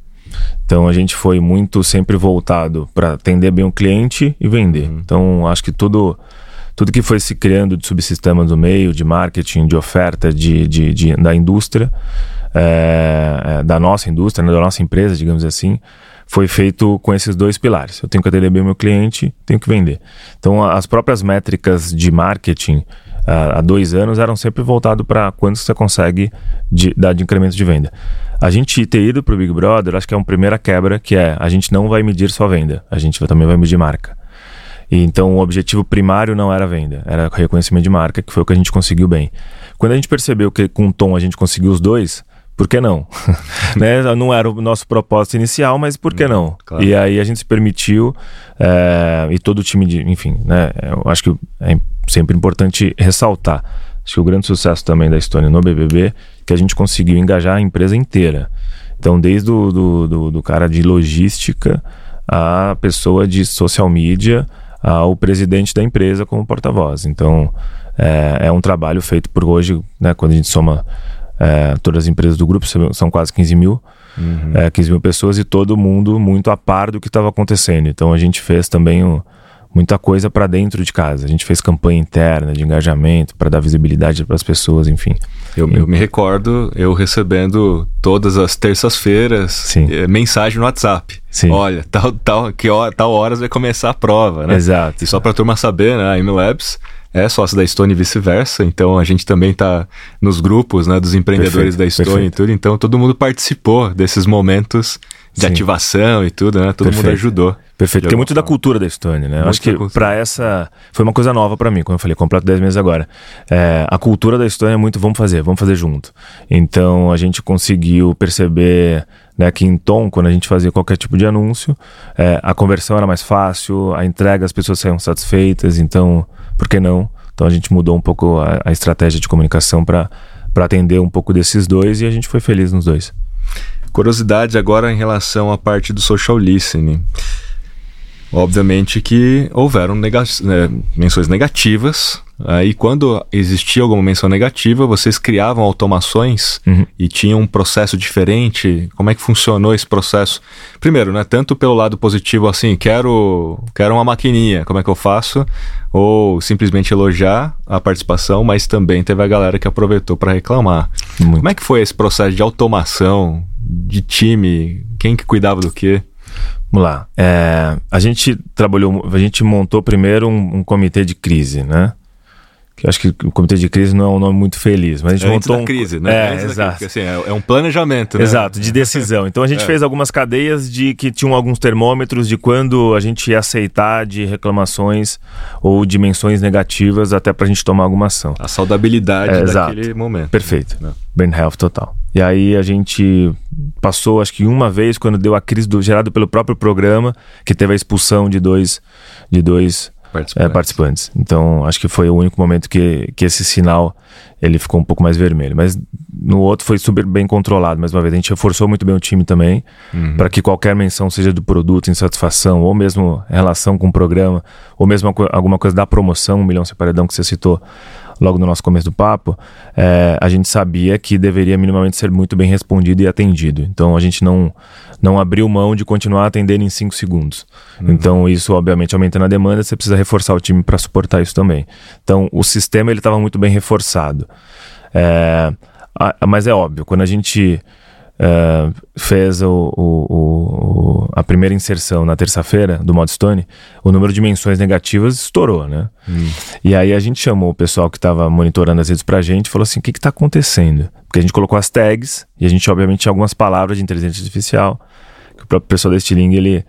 Então a gente foi muito sempre voltado para atender bem o cliente e vender. Uhum. Então acho que tudo tudo que foi se criando de subsistemas no meio, de marketing, de oferta, de, de, de da indústria, é, da nossa indústria, né, da nossa empresa, digamos assim, foi feito com esses dois pilares. Eu tenho que atender bem o meu cliente, tenho que vender. Então as próprias métricas de marketing há dois anos eram sempre voltado para quanto você consegue de, dar de incremento de venda. A gente ter ido para o Big Brother, acho que é uma primeira quebra, que é a gente não vai medir só venda, a gente também vai medir marca. E então o objetivo primário não era venda, era reconhecimento de marca, que foi o que a gente conseguiu bem. Quando a gente percebeu que com o Tom a gente conseguiu os dois, por que não? né? Não era o nosso propósito inicial, mas por que não? Claro. E aí a gente se permitiu, é, e todo o time de. Enfim, né? Eu acho que é sempre importante ressaltar. Acho que o grande sucesso também da Estônia no BBB que a gente conseguiu engajar a empresa inteira. Então, desde o do, do, do cara de logística, a pessoa de social media, ao presidente da empresa como porta-voz. Então, é, é, um trabalho feito por hoje, né, quando a gente soma é, todas as empresas do grupo, são quase 15 mil, uhum. é, 15 mil pessoas e todo mundo muito a par do que estava acontecendo. Então, a gente fez também um, muita coisa para dentro de casa. A gente fez campanha interna de engajamento para dar visibilidade para as pessoas, enfim.
Eu, eu, me recordo eu recebendo todas as terças-feiras eh, mensagem no WhatsApp. Sim. Olha, tal, tal, que hora, tal horas vai começar a prova, né?
Exato.
E só para a turma saber, né, a MLabs é sócio da Stone e vice-versa, então a gente também está nos grupos né, dos empreendedores perfeito, da Stone e tudo, então todo mundo participou desses momentos de Sim. ativação e tudo, né? Todo perfeito. mundo ajudou.
Perfeito. Tem muito da cultura da Stone, né? Muito Acho que para essa foi uma coisa nova para mim, quando eu falei, completo 10 meses agora. É, a cultura da Stone é muito vamos fazer, vamos fazer junto. Então a gente conseguiu perceber né, que em tom, quando a gente fazia qualquer tipo de anúncio, é, a conversão era mais fácil, a entrega, as pessoas saíam satisfeitas, então por que não? Então a gente mudou um pouco a, a estratégia de comunicação para atender um pouco desses dois e a gente foi feliz nos dois.
Curiosidade agora em relação à parte do social listening. Obviamente que houveram nega né, menções negativas. Aí, quando existia alguma menção negativa, vocês criavam automações uhum. e tinham um processo diferente. Como é que funcionou esse processo? Primeiro, né, tanto pelo lado positivo, assim, quero, quero uma maquininha, como é que eu faço? Ou simplesmente elogiar a participação, mas também teve a galera que aproveitou para reclamar. Muito. Como é que foi esse processo de automação, de time? Quem que cuidava do quê?
Vamos lá. É, a gente trabalhou, a gente montou primeiro um, um, comitê de crise, né? Que acho que o comitê de crise não é um nome muito feliz, mas a gente
é montou
um
crise, né?
É, exato.
Assim, é, é, um planejamento, né?
Exato, de decisão. Então a gente é. fez algumas cadeias de que tinham alguns termômetros de quando a gente ia aceitar de reclamações ou dimensões negativas até para a gente tomar alguma ação.
A saudabilidade é, daquele exato. momento.
Perfeito. Né? Brain health total. E aí a gente passou, acho que uma vez, quando deu a crise do, gerada pelo próprio programa, que teve a expulsão de dois, de dois participantes. É, participantes. Então, acho que foi o único momento que, que esse sinal ele ficou um pouco mais vermelho. Mas no outro foi super bem controlado. Mais uma vez, a gente reforçou muito bem o time também, uhum. para que qualquer menção, seja do produto, insatisfação, ou mesmo relação com o programa, ou mesmo alguma coisa da promoção, um milhão separadão que você citou logo no nosso começo do papo, é, a gente sabia que deveria minimamente ser muito bem respondido e atendido. Então a gente não, não abriu mão de continuar atendendo em cinco segundos. Uhum. Então isso, obviamente, aumentando a demanda, você precisa reforçar o time para suportar isso também. Então o sistema ele estava muito bem reforçado. É, a, mas é óbvio, quando a gente uh, fez o, o, o, a primeira inserção na terça-feira do Mod Stone, o número de menções negativas estourou, né? Hum. E aí a gente chamou o pessoal que estava monitorando as redes pra gente e falou assim: o que está acontecendo? Porque a gente colocou as tags e a gente, obviamente, tinha algumas palavras de inteligência artificial. Que o próprio pessoal da Stiling, ele.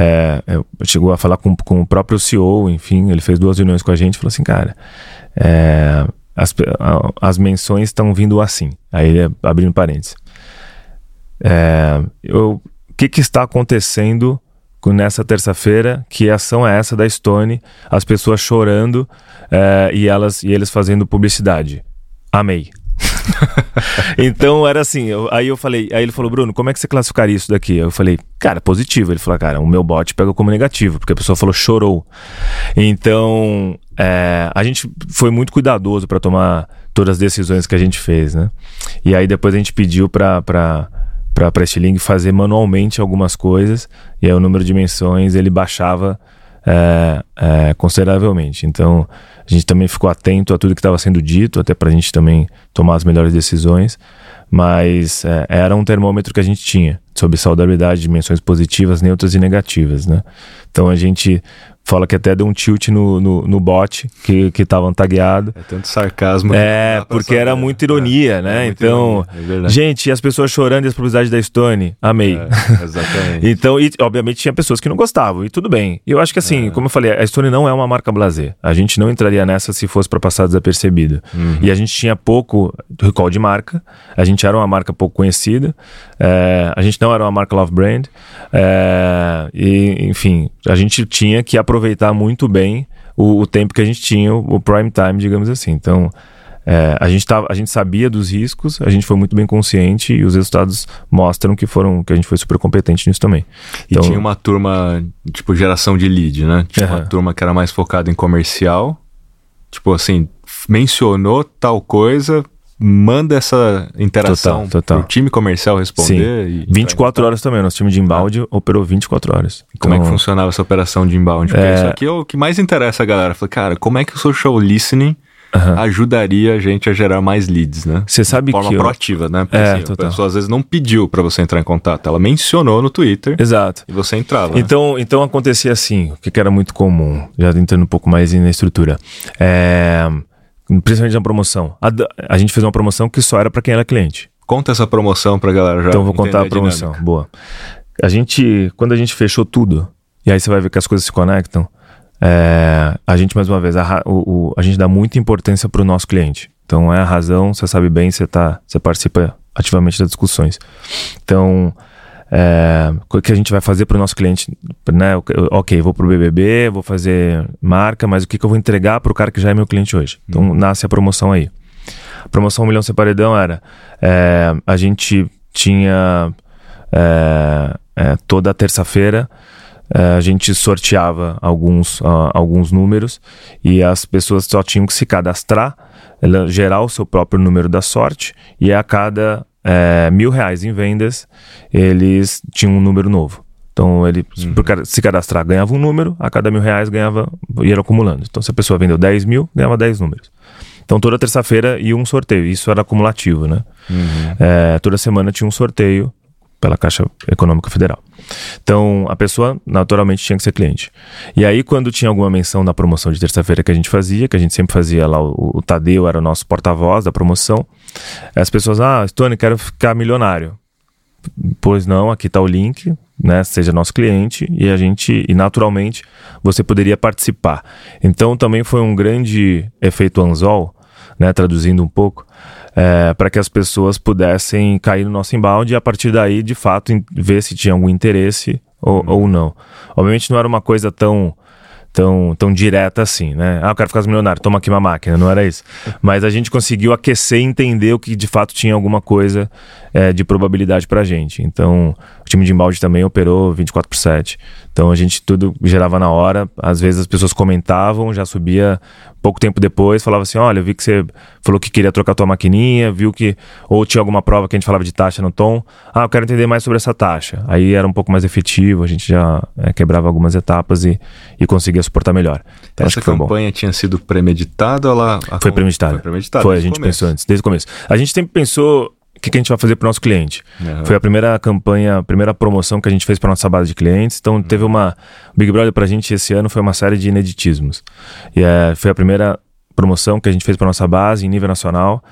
É, chegou a falar com, com o próprio CEO, enfim, ele fez duas reuniões com a gente e falou assim, cara, é, as, as menções estão vindo assim. Aí ele abrindo parênteses. É, o que, que está acontecendo nessa terça-feira? Que ação é essa da Stone? As pessoas chorando é, e elas e eles fazendo publicidade. Amei. então era assim, eu, aí eu falei, aí ele falou, Bruno, como é que você classificaria isso daqui? Eu falei, cara, positivo. Ele falou, cara, o meu bot pega como negativo, porque a pessoa falou chorou. Então, é, a gente foi muito cuidadoso para tomar todas as decisões que a gente fez, né? E aí depois a gente pediu para para a Estiling fazer manualmente algumas coisas e aí o número de menções ele baixava é, é, consideravelmente. Então a gente também ficou atento a tudo que estava sendo dito, até para a gente também tomar as melhores decisões. Mas é, era um termômetro que a gente tinha sobre saudabilidade, dimensões positivas, neutras e negativas, né? Então a gente fala que até deu um tilt no, no, no bot que, que tava tagueado.
É tanto sarcasmo.
É, porque era muita ironia, é, né? É então, ironia, é gente, as pessoas chorando e as publicidades da Stone, amei.
É, exatamente.
então, e obviamente tinha pessoas que não gostavam, e tudo bem. E eu acho que assim, é. como eu falei, a Stone não é uma marca blazer. A gente não entraria nessa se fosse para passar desapercebido. Uhum. E a gente tinha pouco recall de marca, a gente era uma marca pouco conhecida, é, a gente não era uma marca love brand, e enfim, a gente tinha que aproveitar aproveitar muito bem o, o tempo que a gente tinha, o prime time, digamos assim. Então, é, a, gente tava, a gente sabia dos riscos, a gente foi muito bem consciente e os resultados mostram que foram que a gente foi super competente nisso também.
Então, e tinha uma turma, tipo, geração de lead, né? Tinha uma turma que era mais focada em comercial. Tipo assim, mencionou tal coisa, manda essa interação total, total. pro time comercial responder.
Sim. E 24 horas também, nosso time de inbound ah. operou 24 horas.
E como então, é que então, funcionava essa operação de inbound? Porque é... isso aqui é o que mais interessa a galera. Falei, cara, como é que o social listening Uhum. ajudaria a gente a gerar mais leads, né?
Você sabe
de forma
que
eu... proativa, né? Porque é, assim, a pessoa às vezes não pediu para você entrar em contato, ela mencionou no Twitter.
Exato.
E você entrava.
Então, né? então acontecia assim, o que era muito comum, já entrando um pouco mais na estrutura. É principalmente na promoção. A, a gente fez uma promoção que só era para quem era cliente.
Conta essa promoção pra galera já.
Então vou contar a, a promoção. Boa. A gente, quando a gente fechou tudo, e aí você vai ver que as coisas se conectam, é, a gente, mais uma vez, a, o, o, a gente dá muita importância para o nosso cliente. Então é a razão, você sabe bem, você, tá, você participa ativamente das discussões. Então, é, o que a gente vai fazer para o nosso cliente, né? Ok, vou para o BBB, vou fazer marca, mas o que, que eu vou entregar para o cara que já é meu cliente hoje? Então uhum. nasce a promoção aí. A promoção 1 milhão sem paredão era, é, a gente tinha é, é toda terça-feira é, a gente sorteava alguns, uh, alguns números e as pessoas só tinham que se cadastrar, gerar o seu próprio número da sorte e a cada é, mil reais em vendas, eles tinham um número novo. Então, ele uhum. se cadastrar ganhava um número, a cada mil reais ganhava, ia acumulando. Então, se a pessoa vendeu 10 mil, ganhava 10 números. Então, toda terça-feira ia um sorteio. Isso era acumulativo, né? Uhum. É, toda semana tinha um sorteio pela Caixa Econômica Federal. Então, a pessoa naturalmente tinha que ser cliente. E aí, quando tinha alguma menção da promoção de terça-feira que a gente fazia, que a gente sempre fazia lá, o, o Tadeu era o nosso porta-voz da promoção, as pessoas, ah, Stone, quero ficar milionário. Pois não, aqui está o link, né? Seja nosso cliente e a gente, e naturalmente, você poderia participar. Então, também foi um grande efeito anzol, né? Traduzindo um pouco, é, para que as pessoas pudessem cair no nosso embalde e a partir daí, de fato, ver se tinha algum interesse ou, ou não. Obviamente não era uma coisa tão tão, tão direta assim, né? Ah, eu quero ficar milionário, toma aqui uma máquina, não era isso. Mas a gente conseguiu aquecer e entender o que de fato tinha alguma coisa é, de probabilidade pra gente. Então, o time de embalde também operou 24 por 7. Então, a gente tudo gerava na hora. Às vezes as pessoas comentavam, já subia pouco tempo depois, falava assim: olha, eu vi que você falou que queria trocar tua maquininha, viu que. Ou tinha alguma prova que a gente falava de taxa no tom. Ah, eu quero entender mais sobre essa taxa. Aí era um pouco mais efetivo, a gente já é, quebrava algumas etapas e, e conseguia suportar melhor.
Então, essa campanha tinha sido premeditada ou ela.
Foi premeditada. Foi premeditada. Foi, a gente pensou antes, desde o começo. A gente sempre pensou o que, que, a gente vai fazer para o nosso cliente. Uhum. Foi a primeira campanha, a primeira promoção que a gente fez para nossa base de clientes. Então, uhum. teve uma. O Big Brother para a gente esse ano foi uma série de ineditismos. E é, foi a primeira promoção que a gente fez para nossa base em nível nacional.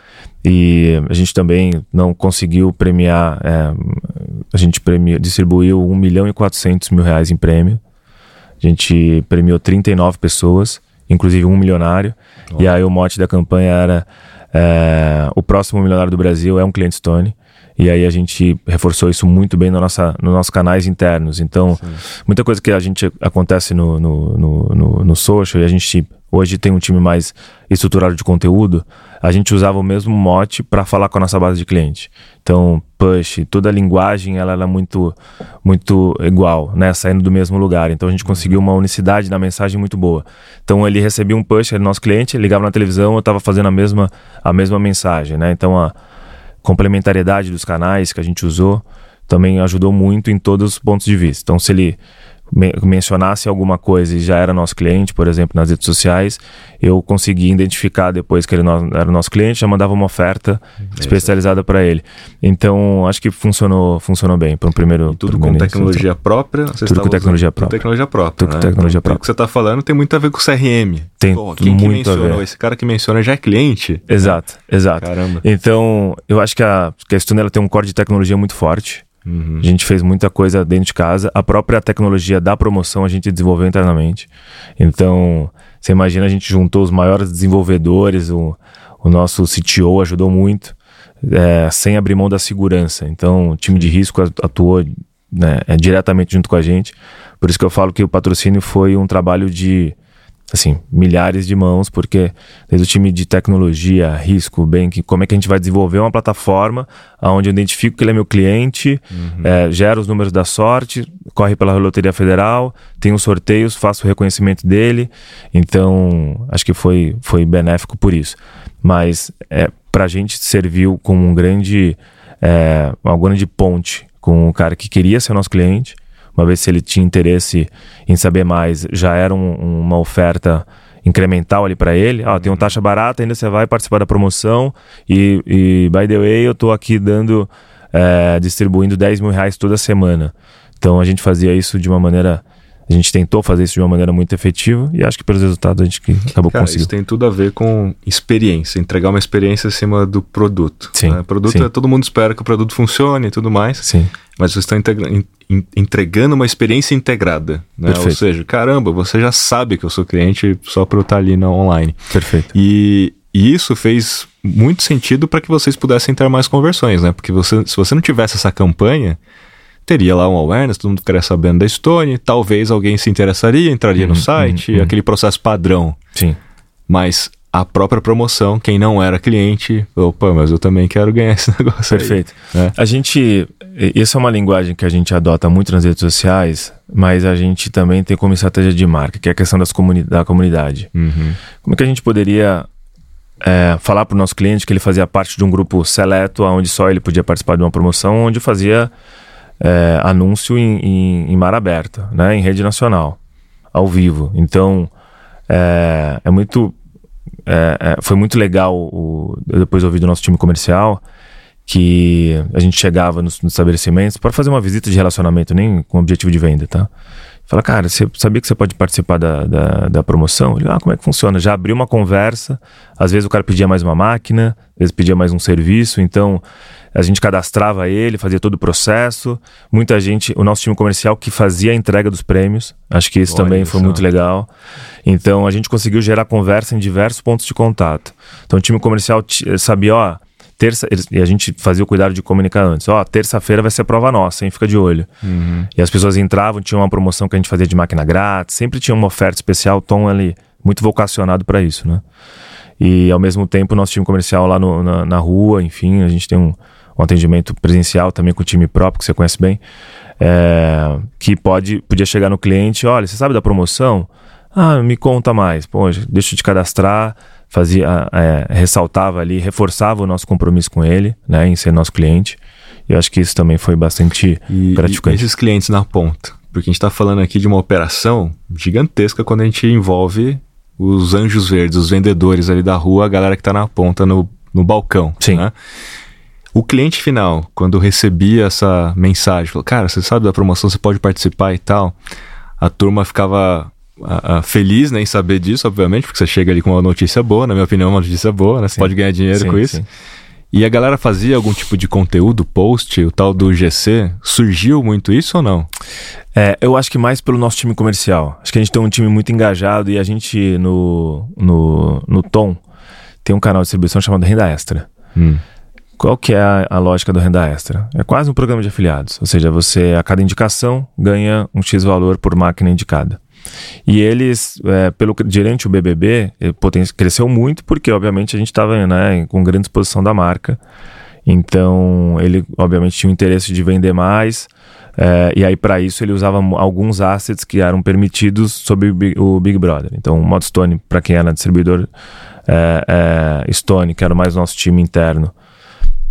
E a gente também não conseguiu premiar. É, a gente premiou, distribuiu 1 milhão e 400 mil reais em prêmio. A gente premiou 39 pessoas, inclusive um milionário. Oh. E aí o mote da campanha era é, o próximo milionário do Brasil é um cliente Stone. E aí a gente reforçou isso muito bem no nossa, nos nossos canais internos. Então, Sim. muita coisa que a gente acontece no, no, no, no, no social e a gente hoje tem um time mais estruturado de conteúdo, a gente usava o mesmo mote para falar com a nossa base de cliente. Então, push, toda a linguagem ela era muito muito igual, né, saindo do mesmo lugar. Então a gente conseguiu uma unicidade na mensagem muito boa. Então ele recebia um push, era nosso cliente, ligava na televisão, eu estava fazendo a mesma a mesma mensagem, né? Então a complementariedade dos canais que a gente usou também ajudou muito em todos os pontos de vista. Então se ele mencionasse alguma coisa e já era nosso cliente, por exemplo, nas redes sociais, eu consegui identificar depois que ele era nosso cliente, já mandava uma oferta especializada para ele. Então, acho que funcionou, funcionou bem para um primeiro.
E tudo com tecnologia própria.
Tudo com tecnologia própria.
tecnologia própria.
Tudo né? com tecnologia
então,
própria.
O que você está falando tem muito a ver com o CRM.
Tem Pô, quem muito
que mencionou? Esse cara que menciona já é cliente.
Exato, exato.
Caramba.
Então, eu acho que a, que a Stone, ela tem um core de tecnologia muito forte. Uhum. A gente fez muita coisa dentro de casa. A própria tecnologia da promoção a gente desenvolveu internamente. Então, você imagina, a gente juntou os maiores desenvolvedores, o, o nosso CTO ajudou muito, é, sem abrir mão da segurança. Então, o time de risco atuou né, é, diretamente junto com a gente. Por isso que eu falo que o patrocínio foi um trabalho de assim, milhares de mãos, porque desde o time de tecnologia, risco, bem, que como é que a gente vai desenvolver uma plataforma onde eu identifico que ele é meu cliente, uhum. é, gera os números da sorte, corre pela Loteria Federal, tem os sorteios, faço o reconhecimento dele. Então, acho que foi, foi benéfico por isso. Mas é, para a gente serviu como um grande, é, uma grande ponte com o cara que queria ser nosso cliente, uma vez se ele tinha interesse em saber mais, já era um, uma oferta incremental ali para ele. Ah, tem uma taxa barata, ainda você vai participar da promoção e, e by the way, eu estou aqui dando, é, distribuindo 10 mil reais toda semana. Então a gente fazia isso de uma maneira a gente tentou fazer isso de uma maneira muito efetiva e acho que pelos resultados a gente que acabou
Cara,
conseguindo.
Isso tem tudo a ver com experiência, entregar uma experiência acima do produto.
Sim.
Né? Produto
sim.
É, todo mundo espera que o produto funcione e tudo mais.
Sim.
Mas vocês estão entregando uma experiência integrada. Né? Ou seja, caramba, você já sabe que eu sou cliente só para eu estar ali na online.
Perfeito.
E, e isso fez muito sentido para que vocês pudessem ter mais conversões, né? Porque você, se você não tivesse essa campanha, teria lá um awareness, todo mundo ficaria sabendo da Stone, talvez alguém se interessaria, entraria uhum, no site, uhum, aquele processo padrão.
Sim.
Mas a própria promoção, quem não era cliente, opa, mas eu também quero ganhar esse negócio.
Perfeito.
Aí, né?
A gente, isso é uma linguagem que a gente adota muito nas redes sociais, mas a gente também tem como estratégia de marca, que é a questão das comuni da comunidade.
Uhum.
Como é que a gente poderia é, falar para o nosso cliente que ele fazia parte de um grupo seleto, onde só ele podia participar de uma promoção, onde fazia é, anúncio em, em, em, mar aberta, né, em rede nacional, ao vivo. Então, é, é muito. É, é foi muito legal, o, depois ouvi do nosso time comercial, que a gente chegava nos, nos estabelecimentos para fazer uma visita de relacionamento, nem com objetivo de venda, tá? Fala, cara, você sabia que você pode participar da, da, da promoção? Ele, ah, como é que funciona? Já abriu uma conversa, às vezes o cara pedia mais uma máquina, às vezes pedia mais um serviço, então a gente cadastrava ele, fazia todo o processo. Muita gente, o nosso time comercial que fazia a entrega dos prêmios, acho que isso Olha também foi muito legal. Então a gente conseguiu gerar conversa em diversos pontos de contato. Então o time comercial sabia, ó, terça, e a gente fazia o cuidado de comunicar antes. Ó, terça-feira vai ser prova nossa, hein? Fica de olho. Uhum. E as pessoas entravam, tinha uma promoção que a gente fazia de máquina grátis, sempre tinha uma oferta especial, tom ali, muito vocacionado para isso, né? E ao mesmo tempo, nosso time comercial lá no, na, na, rua, enfim, a gente tem um, um, atendimento presencial também com o time próprio, que você conhece bem, é, que pode, podia chegar no cliente, olha, você sabe da promoção? Ah, me conta mais. Pô, deixa eu te cadastrar fazia, é, ressaltava ali, reforçava o nosso compromisso com ele, né, em ser nosso cliente. E eu acho que isso também foi bastante e, gratificante.
E esses clientes na ponta, porque a gente está falando aqui de uma operação gigantesca quando a gente envolve os anjos verdes, os vendedores ali da rua, a galera que está na ponta no, no balcão.
Sim.
Né? O cliente final, quando recebia essa mensagem, falou: Cara, você sabe da promoção, você pode participar e tal. A turma ficava a, a feliz né, em saber disso, obviamente, porque você chega ali com uma notícia boa, na minha opinião, uma notícia boa, né? Você sim. pode ganhar dinheiro sim, com isso. Sim. E a galera fazia algum tipo de conteúdo, post, o tal do GC? Surgiu muito isso ou não?
É, eu acho que mais pelo nosso time comercial. Acho que a gente tem um time muito engajado e a gente no, no, no Tom tem um canal de distribuição chamado Renda Extra. Hum. Qual que é a, a, lógica do Renda Extra? É quase um programa de afiliados. Ou seja, você a cada indicação ganha um X valor por máquina indicada. E eles, é, pelo durante o BBB, eh, cresceu muito porque, obviamente, a gente estava né, com grande exposição da marca. Então, ele, obviamente, tinha o interesse de vender mais. É, e aí, para isso, ele usava alguns assets que eram permitidos sob o Big Brother. Então, o Modstone, para quem era distribuidor é, é, Stone, que era mais nosso time interno,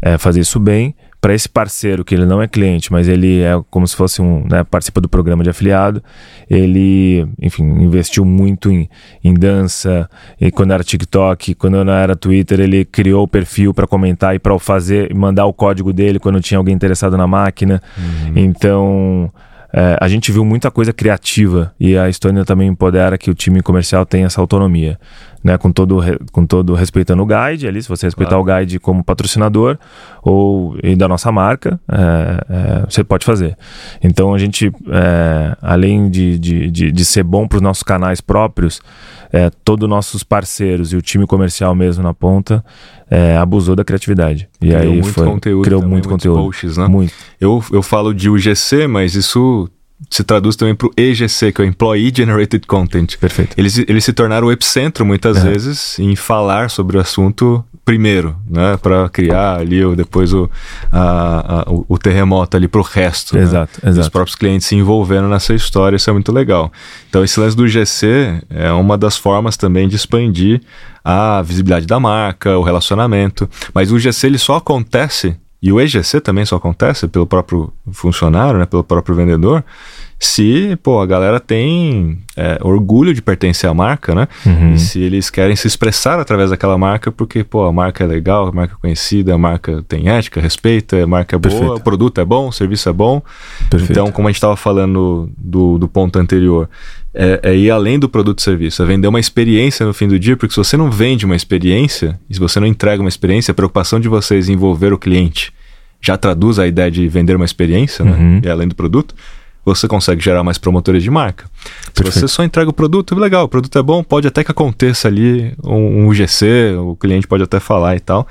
é, fazia isso bem para esse parceiro, que ele não é cliente, mas ele é como se fosse um, né, participa do programa de afiliado, ele, enfim, investiu muito em, em dança, e quando era TikTok, quando não era Twitter, ele criou o perfil para comentar e para fazer, mandar o código dele quando tinha alguém interessado na máquina. Uhum. Então, é, a gente viu muita coisa criativa e a Estônia também empodera que o time comercial tenha essa autonomia né, com todo, com todo respeitando o guide ali, se você respeitar claro. o guide como patrocinador ou e da nossa marca, é, é, você pode fazer. Então a gente, é, além de, de, de, de, ser bom para os nossos canais próprios, é, todos os nossos parceiros e o time comercial mesmo na ponta é, abusou da criatividade. E criou aí
muito
foi,
conteúdo
criou muito conteúdo.
Posts, né? Muito. Eu, eu falo de UGC, mas isso se traduz também para o EGC, que é o Employee Generated Content.
Perfeito.
Eles, eles se tornaram o epicentro, muitas é. vezes, em falar sobre o assunto primeiro, né? Para criar ali ou depois o, a, a, o, o, terremoto ali para o resto.
Exato,
né?
exato.
Os próprios clientes se envolvendo nessa história, isso é muito legal. Então, esse lance do GC é uma das formas também de expandir a visibilidade da marca, o relacionamento. Mas o GC ele só acontece e o EGC também só acontece pelo próprio funcionário, né, pelo próprio vendedor, se pô, a galera tem é, orgulho de pertencer à marca, né? Uhum. E se eles querem se expressar através daquela marca, porque pô, a marca é legal, a marca é conhecida, a marca tem ética, respeita, a marca é boa, Perfeito. o produto é bom, o serviço é bom. Perfeito. Então, como a gente estava falando do, do ponto anterior, é, é, ir além do produto e serviço, é vender uma experiência no fim do dia, porque se você não vende uma experiência, e se você não entrega uma experiência, a preocupação de vocês em envolver o cliente já traduz a ideia de vender uma experiência, né? Uhum. E além do produto, você consegue gerar mais promotores de marca. Perfeito. Se você só entrega o produto, legal, o produto é bom, pode até que aconteça ali um, um UGC, o cliente pode até falar e tal.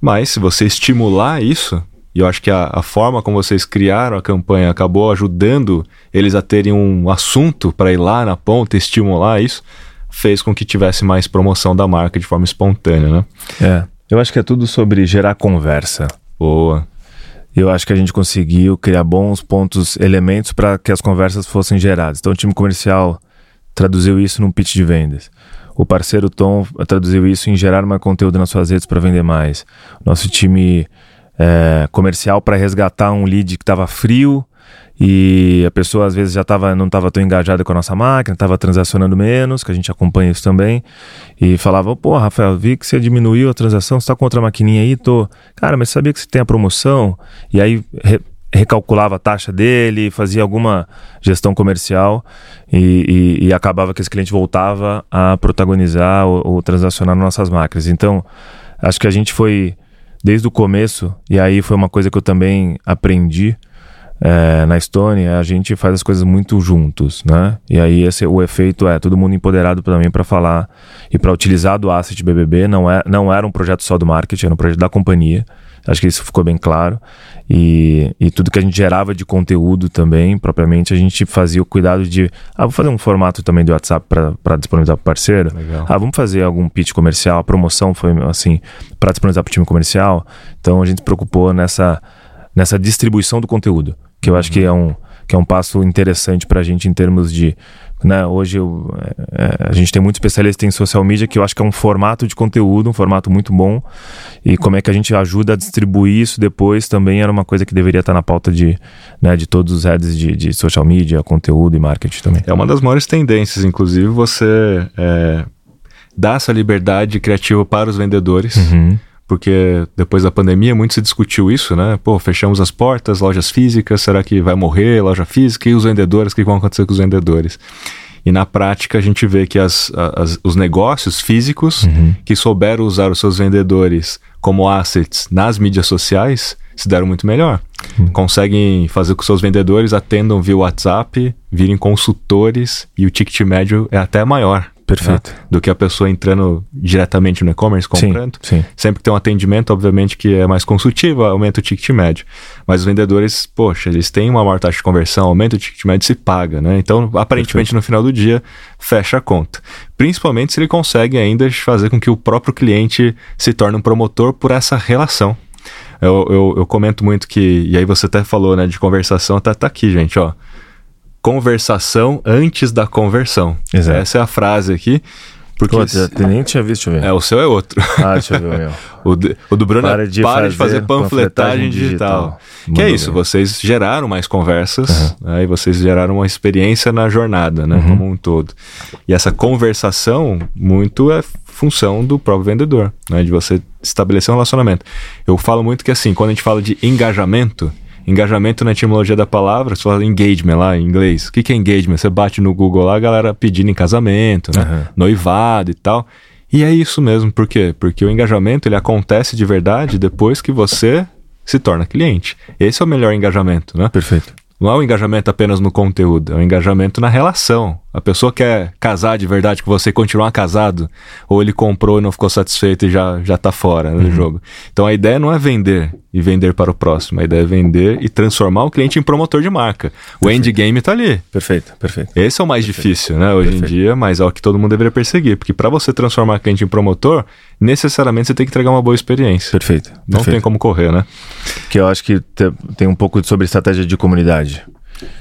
Mas se você estimular isso, e eu acho que a, a, forma como vocês criaram a campanha acabou ajudando eles a terem um assunto para ir lá na ponta estimular isso, fez com que tivesse mais promoção da marca de forma espontânea, né?
É. Eu acho que é tudo sobre gerar conversa.
Boa
eu acho que a gente conseguiu criar bons pontos, elementos para que as conversas fossem geradas. Então, o time comercial traduziu isso num pitch de vendas. O parceiro Tom traduziu isso em gerar mais conteúdo nas suas redes para vender mais. Nosso time é, comercial para resgatar um lead que estava frio e a pessoa às vezes já tava, não estava tão engajada com a nossa máquina, estava transacionando menos, que a gente acompanha isso também, e falava, pô, Rafael, vi que você diminuiu a transação, você está com outra maquininha aí? Tô. Cara, mas sabia que você tem a promoção? E aí re recalculava a taxa dele, fazia alguma gestão comercial e, e, e, acabava que esse cliente voltava a protagonizar ou, ou transacionar nossas máquinas. Então, acho que a gente foi desde o começo, e aí foi uma coisa que eu também aprendi, é, na Estônia, a gente faz as coisas muito juntos, né? E aí esse, o efeito é todo mundo empoderado também para falar e para utilizar do Asset BBB. Não, é, não era um projeto só do marketing, era um projeto da companhia. Acho que isso ficou bem claro. E, e tudo que a gente gerava de conteúdo também, propriamente, a gente fazia o cuidado de. Ah, vou fazer um formato também do WhatsApp para disponibilizar para o parceiro. Legal. Ah, vamos fazer algum pitch comercial. A promoção foi assim, para disponibilizar para o time comercial. Então a gente se preocupou nessa, nessa distribuição do conteúdo que eu acho que é um, que é um passo interessante para a gente em termos de. Né, hoje eu, é, a gente tem muito especialista em social media que eu acho que é um formato de conteúdo, um formato muito bom. E como é que a gente ajuda a distribuir isso depois também era uma coisa que deveria estar na pauta de, né, de todos os heads de, de social media, conteúdo e marketing também.
É uma das maiores tendências, inclusive, você é, dar essa liberdade criativa para os vendedores. Uhum porque depois da pandemia muito se discutiu isso, né? Pô, fechamos as portas, lojas físicas, será que vai morrer loja física? E os vendedores, o que vão acontecer com os vendedores? E na prática a gente vê que as, as os negócios físicos uhum. que souberam usar os seus vendedores como assets nas mídias sociais se deram muito melhor. Uhum. Conseguem fazer com que seus vendedores atendam via WhatsApp, virem consultores e o ticket médio é até maior.
Perfeito. Né?
Do que a pessoa entrando diretamente no e-commerce, comprando. Sim, sim. Sempre que tem um atendimento, obviamente, que é mais consultivo, aumenta o ticket médio. Mas os vendedores, poxa, eles têm uma maior taxa de conversão, aumenta o ticket médio e se paga, né? Então, aparentemente, Perfeito. no final do dia, fecha a conta. Principalmente se ele consegue ainda fazer com que o próprio cliente se torne um promotor por essa relação. Eu, eu, eu comento muito que, e aí você até falou, né, de conversação, tá, tá aqui, gente, ó conversação antes da conversão. Exato. Essa é a frase aqui.
Porque Pô, esse... nem tinha visto,
ver. É, o seu é outro.
Ah, deixa eu ver o meu.
o, de, o do Bruno para é de, para fazer, de fazer panfletagem, panfletagem digital. digital. Que é isso, bem. vocês geraram mais conversas, uhum. né, e vocês geraram uma experiência na jornada, né, uhum. como um todo. E essa conversação, muito é função do próprio vendedor, né, de você estabelecer um relacionamento. Eu falo muito que assim, quando a gente fala de engajamento, Engajamento na etimologia da palavra, só engagement lá em inglês. O que, que é engagement? Você bate no Google lá, a galera pedindo em casamento, né? Uhum. Noivado e tal. E é isso mesmo, por quê? Porque o engajamento ele acontece de verdade depois que você se torna cliente. Esse é o melhor engajamento, né?
Perfeito.
Não é um engajamento apenas no conteúdo, é um engajamento na relação. A pessoa quer casar de verdade com você e continuar casado, ou ele comprou e não ficou satisfeito e já, já tá fora né, do uhum. jogo. Então a ideia não é vender e vender para o próximo, a ideia é vender e transformar o cliente em promotor de marca. Perfeito. O endgame tá ali.
Perfeito, perfeito.
Esse é o mais perfeito. difícil, né, hoje perfeito. em dia, mas é o que todo mundo deveria perseguir, porque para você transformar o cliente em promotor, necessariamente você tem que entregar uma boa experiência.
Perfeito.
Não
perfeito.
tem como correr, né?
Que eu acho que tem um pouco sobre estratégia de comunidade.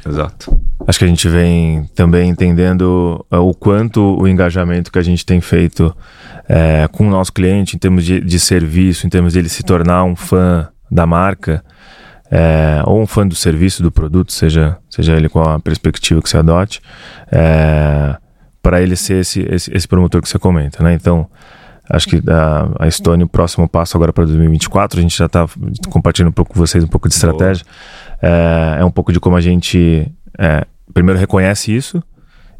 Exato.
Acho que a gente vem também entendendo uh, o quanto o engajamento que a gente tem feito é, com o nosso cliente em termos de, de, serviço, em termos dele se tornar um fã da marca é, ou um fã do serviço, do produto, seja, seja ele com a perspectiva que você adote, é, para ele ser esse, esse, esse, promotor que você comenta. Né? Então, acho que a, a Estônia, o próximo passo agora para 2024, a gente já está compartilhando um pouco com vocês um pouco de estratégia. É, é um pouco de como a gente é, primeiro reconhece isso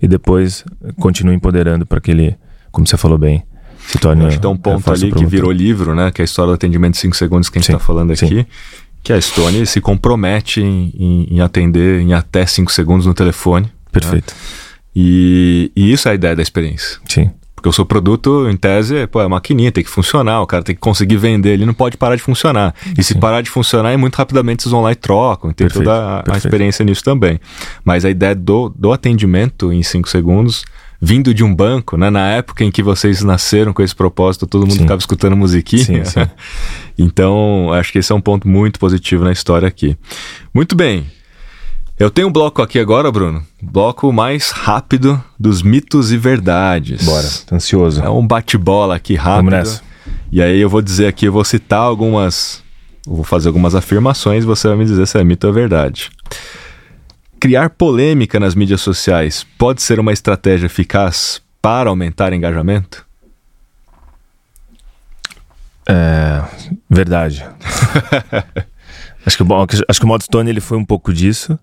e depois continua empoderando para que ele, como você falou bem, se torne.
Acho que tem um ponto ali que virou livro, né? Que é a história do atendimento de 5 segundos que a gente está falando aqui. Sim. Que a Stone se compromete em, em, em atender em até 5 segundos no telefone. Né?
Perfeito. Né?
E, e, isso é a ideia da experiência.
Sim.
Porque o seu produto, em tese, pô, é maquininha, tem que funcionar, o cara tem que conseguir vender, ele não pode parar de funcionar. E se parar de funcionar, é muito rapidamente vocês vão lá e trocam, tem perfeito, toda a, a, experiência nisso também. Mas a ideia do, do atendimento em 5 segundos, vindo de um banco, né? Na época em que vocês nasceram com esse propósito, todo mundo sim. ficava escutando musiquinha. Sim, sim. então, acho que esse é um ponto muito positivo na história aqui. Muito bem. Eu tenho um bloco aqui agora, Bruno. Bloco mais rápido dos mitos e verdades.
Bora, tô ansioso.
É um bate-bola aqui rápido. Vamos nessa. E aí eu vou dizer aqui, eu vou citar algumas. Vou fazer algumas afirmações e você vai me dizer se é mito ou verdade. criar polêmica nas mídias sociais pode ser uma estratégia eficaz para aumentar engajamento?
É, verdade. acho, que, acho que o modo Stone ele foi um pouco disso,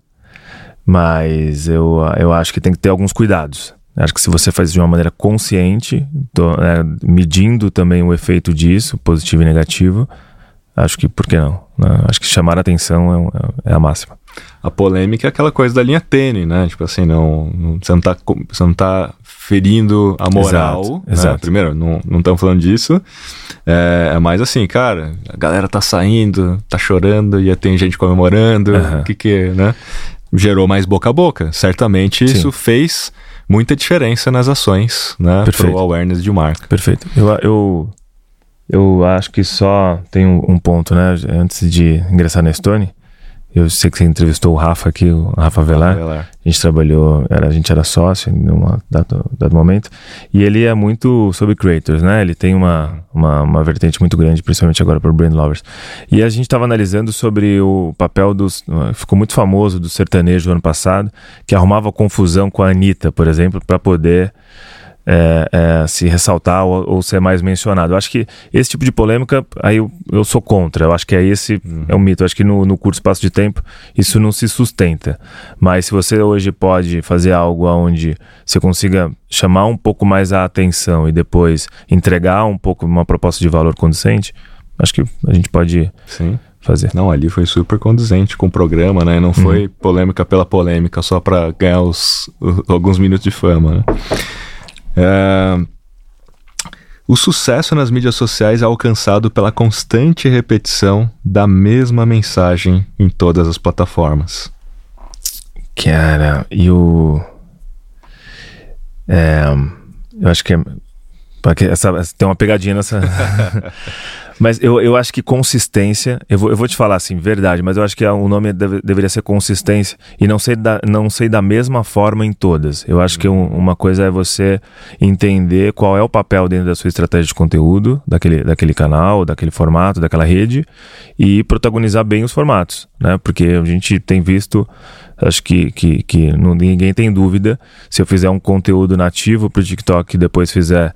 mas eu, eu acho que tem que ter alguns cuidados. Acho que se você faz de uma maneira consciente, tô, é, medindo também o efeito disso, positivo e negativo, acho que por que não? Né? Acho que chamar a atenção é, é, a máxima.
A polêmica é aquela coisa da linha tênue, né? Tipo assim, não, não, você, não tá, você não tá ferindo a moral. Exato, né? exato. Primeiro, não estamos falando disso. É, é, mais assim, cara, a galera tá saindo, tá chorando, e tem gente comemorando. O uhum. que que, né? Gerou mais boca a boca. Certamente Sim. isso fez muita diferença nas ações, né? Perfeito. Pro awareness de marca.
Perfeito. Eu, eu, eu acho que só tem um, ponto, né? Antes de ingressar na Stone, eu sei que você entrevistou o Rafa aqui, o Rafa Velar. Velar. A gente trabalhou, era, a gente era sócio em um dado, dado momento. E ele é muito sobre creators, né? Ele tem uma, uma, uma vertente muito grande, principalmente agora para o Brand Lovers. E a gente estava analisando sobre o papel dos. Ficou muito famoso do sertanejo ano passado, que arrumava confusão com a Anitta, por exemplo, para poder é, é, se ressaltar ou, ou, ser mais mencionado. Eu acho que esse tipo de polêmica, aí eu, eu sou contra. Eu acho que é esse uhum. é um mito. Eu acho que no, no, curto espaço de tempo isso não se sustenta. Mas se você hoje pode fazer algo onde você consiga chamar um pouco mais a atenção e depois entregar um pouco uma proposta de valor condizente, acho que a gente pode Sim. fazer.
Não, ali foi super condizente com o programa, né? Não foi uhum. polêmica pela polêmica, só para ganhar os, alguns minutos de fama, né? É... O sucesso nas mídias sociais é alcançado pela constante repetição da mesma mensagem em todas as plataformas.
Cara, e o. É, eu acho que é. Essa, tem uma pegadinha nessa. Mas eu, eu acho que consistência, eu vou, eu vou te falar assim, verdade, mas eu acho que o nome deve, deveria ser consistência e não sei, da, não sei da mesma forma em todas. Eu acho que um, uma coisa é você entender qual é o papel dentro da sua estratégia de conteúdo, daquele, daquele canal, daquele formato, daquela rede, e protagonizar bem os formatos, né? Porque a gente tem visto acho que, que, que não, ninguém tem dúvida. Se eu fizer um conteúdo nativo para o TikTok e depois fizer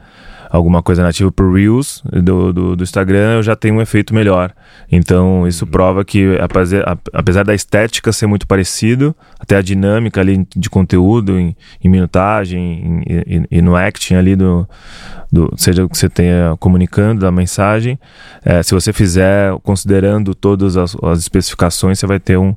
alguma coisa nativa pro Reels do, do, do, Instagram, eu já tenho um efeito melhor. Então, isso uhum. prova que, apesar, apesar da estética ser muito parecido, até a dinâmica ali de conteúdo, em, em minutagem e no acting ali do, do, seja o que você tenha comunicando da mensagem, é, se você fizer considerando todas as, as especificações, você vai ter um,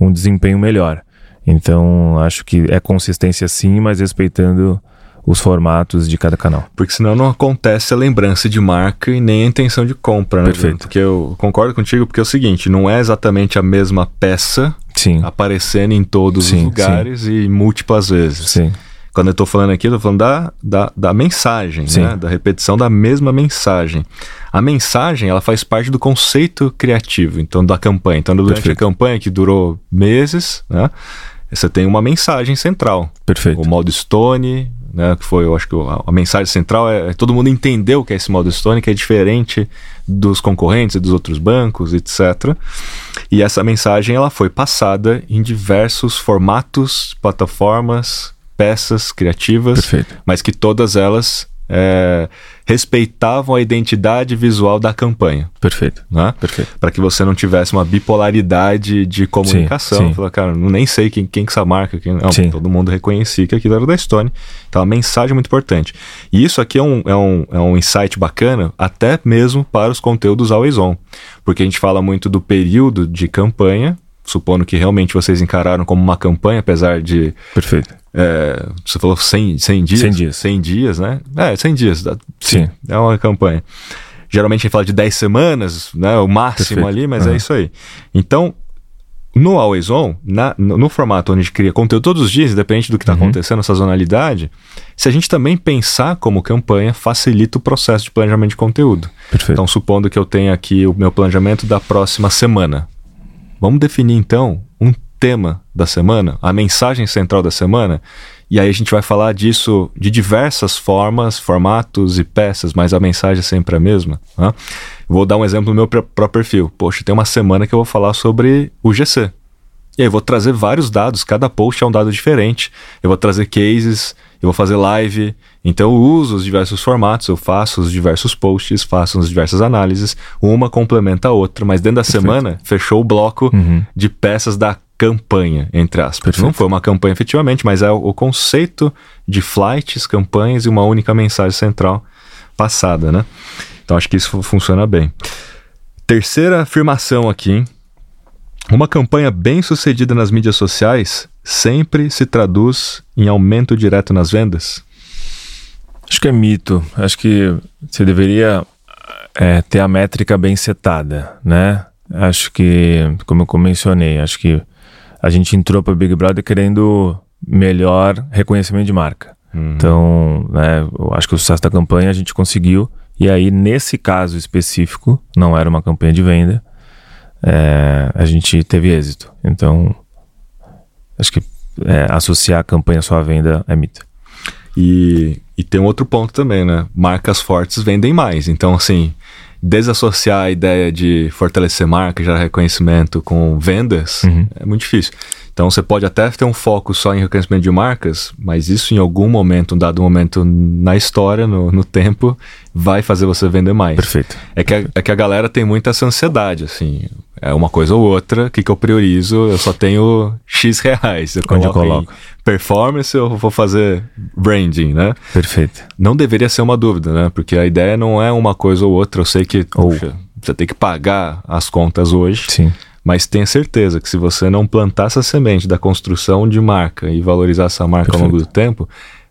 um desempenho melhor. Então, acho que é consistência sim, mas respeitando os formatos de cada canal.
Porque senão não acontece a lembrança de marca e nem a intenção de compra, né? Perfeito. Porque eu concordo contigo, porque é o seguinte, não é exatamente a mesma peça sim. aparecendo em todos sim, os lugares sim. e múltiplas vezes. Sim. Quando eu estou falando aqui, eu estou falando da, da, da mensagem, né? da repetição da mesma mensagem. A mensagem, ela faz parte do conceito criativo, então, da campanha. Então, durante Perfeito. a campanha, que durou meses, né? Você tem uma mensagem central.
Perfeito.
O modo Stone, né, que foi, eu acho que a, a mensagem central é, é, todo mundo entendeu que é esse modo Stone, que é diferente dos concorrentes e dos outros bancos, etc. E essa mensagem ela foi passada em diversos formatos, plataformas, peças criativas, Perfeito. mas que todas elas é, respeitavam a identidade visual da campanha.
Perfeito.
Né?
Perfeito.
Para que você não tivesse uma bipolaridade de comunicação. Sim, sim. Fala, cara, nem sei quem, quem que essa marca. Quem... Não, sim. todo mundo reconhecia que aquilo era da Stone. Então, a mensagem é muito importante. E isso aqui é um, é, um, é um insight bacana, até mesmo para os conteúdos always on. Porque a gente fala muito do período de campanha, supondo que realmente vocês encararam como uma campanha, apesar de.
Perfeito.
É, você falou 100, 100 dias?
100 dias.
100 dias, né? É, 100 dias. Sim, Sim. É uma campanha. Geralmente a gente fala de 10 semanas, né? O máximo Perfeito. ali, mas uhum. é isso aí. Então, no Always On, na, no, no, formato onde a gente cria conteúdo todos os dias, independente do que está uhum. acontecendo, sazonalidade, se a gente também pensar como campanha, facilita o processo de planejamento de conteúdo.
Perfeito.
Então, supondo que eu tenha aqui o meu planejamento da próxima semana. Vamos definir então tema da semana, a mensagem central da semana, e aí a gente vai falar disso de diversas formas, formatos e peças, mas a mensagem é sempre a mesma. Né? Vou dar um exemplo no meu próprio perfil. Poxa, tem uma semana que eu vou falar sobre o GC. E aí eu vou trazer vários dados, cada post é um dado diferente. Eu vou trazer cases, eu vou fazer live. Então eu uso os diversos formatos, eu faço os diversos posts, faço as diversas análises. Uma complementa a outra, mas dentro da Perfeito. semana fechou o bloco uhum. de peças da campanha, entre aspas. Perfeito. Não foi uma campanha efetivamente, mas é o conceito de flights, campanhas e uma única mensagem central passada, né? Então acho que isso funciona bem. Terceira afirmação aqui, hein? Uma campanha bem sucedida nas mídias sociais sempre se traduz em aumento direto nas vendas?
Acho que é mito. Acho que você deveria é, ter a métrica bem setada, né? Acho que, como eu mencionei, acho que a gente entrou para o Big Brother querendo melhor reconhecimento de marca. Uhum. Então, né, eu acho que o sucesso da campanha a gente conseguiu. E aí, nesse caso específico, não era uma campanha de venda, é, a gente teve êxito. Então, acho que é, associar a campanha só à venda é mito.
E, e tem um outro ponto também, né? Marcas fortes vendem mais. Então, assim, desassociar a ideia de fortalecer marca, gerar reconhecimento com vendas uhum. é muito difícil. Então você pode até ter um foco só em reconhecimento de marcas, mas isso em algum momento, um dado momento na história, no, no tempo, vai fazer você vender mais.
Perfeito.
É que, a, é que a galera tem muita essa ansiedade, assim. É uma coisa ou outra, o que, que eu priorizo? Eu só tenho X reais. Eu Onde eu coloco? performance ou vou fazer branding, né?
Perfeito.
Não deveria ser uma dúvida, né? Porque a ideia não é uma coisa ou outra. Eu sei que, ou... Puxa, você tem que pagar as contas hoje.
Sim
mas tenha certeza que se você não plantar essa semente da construção de marca e valorizar essa marca Perfeito. ao longo do tempo,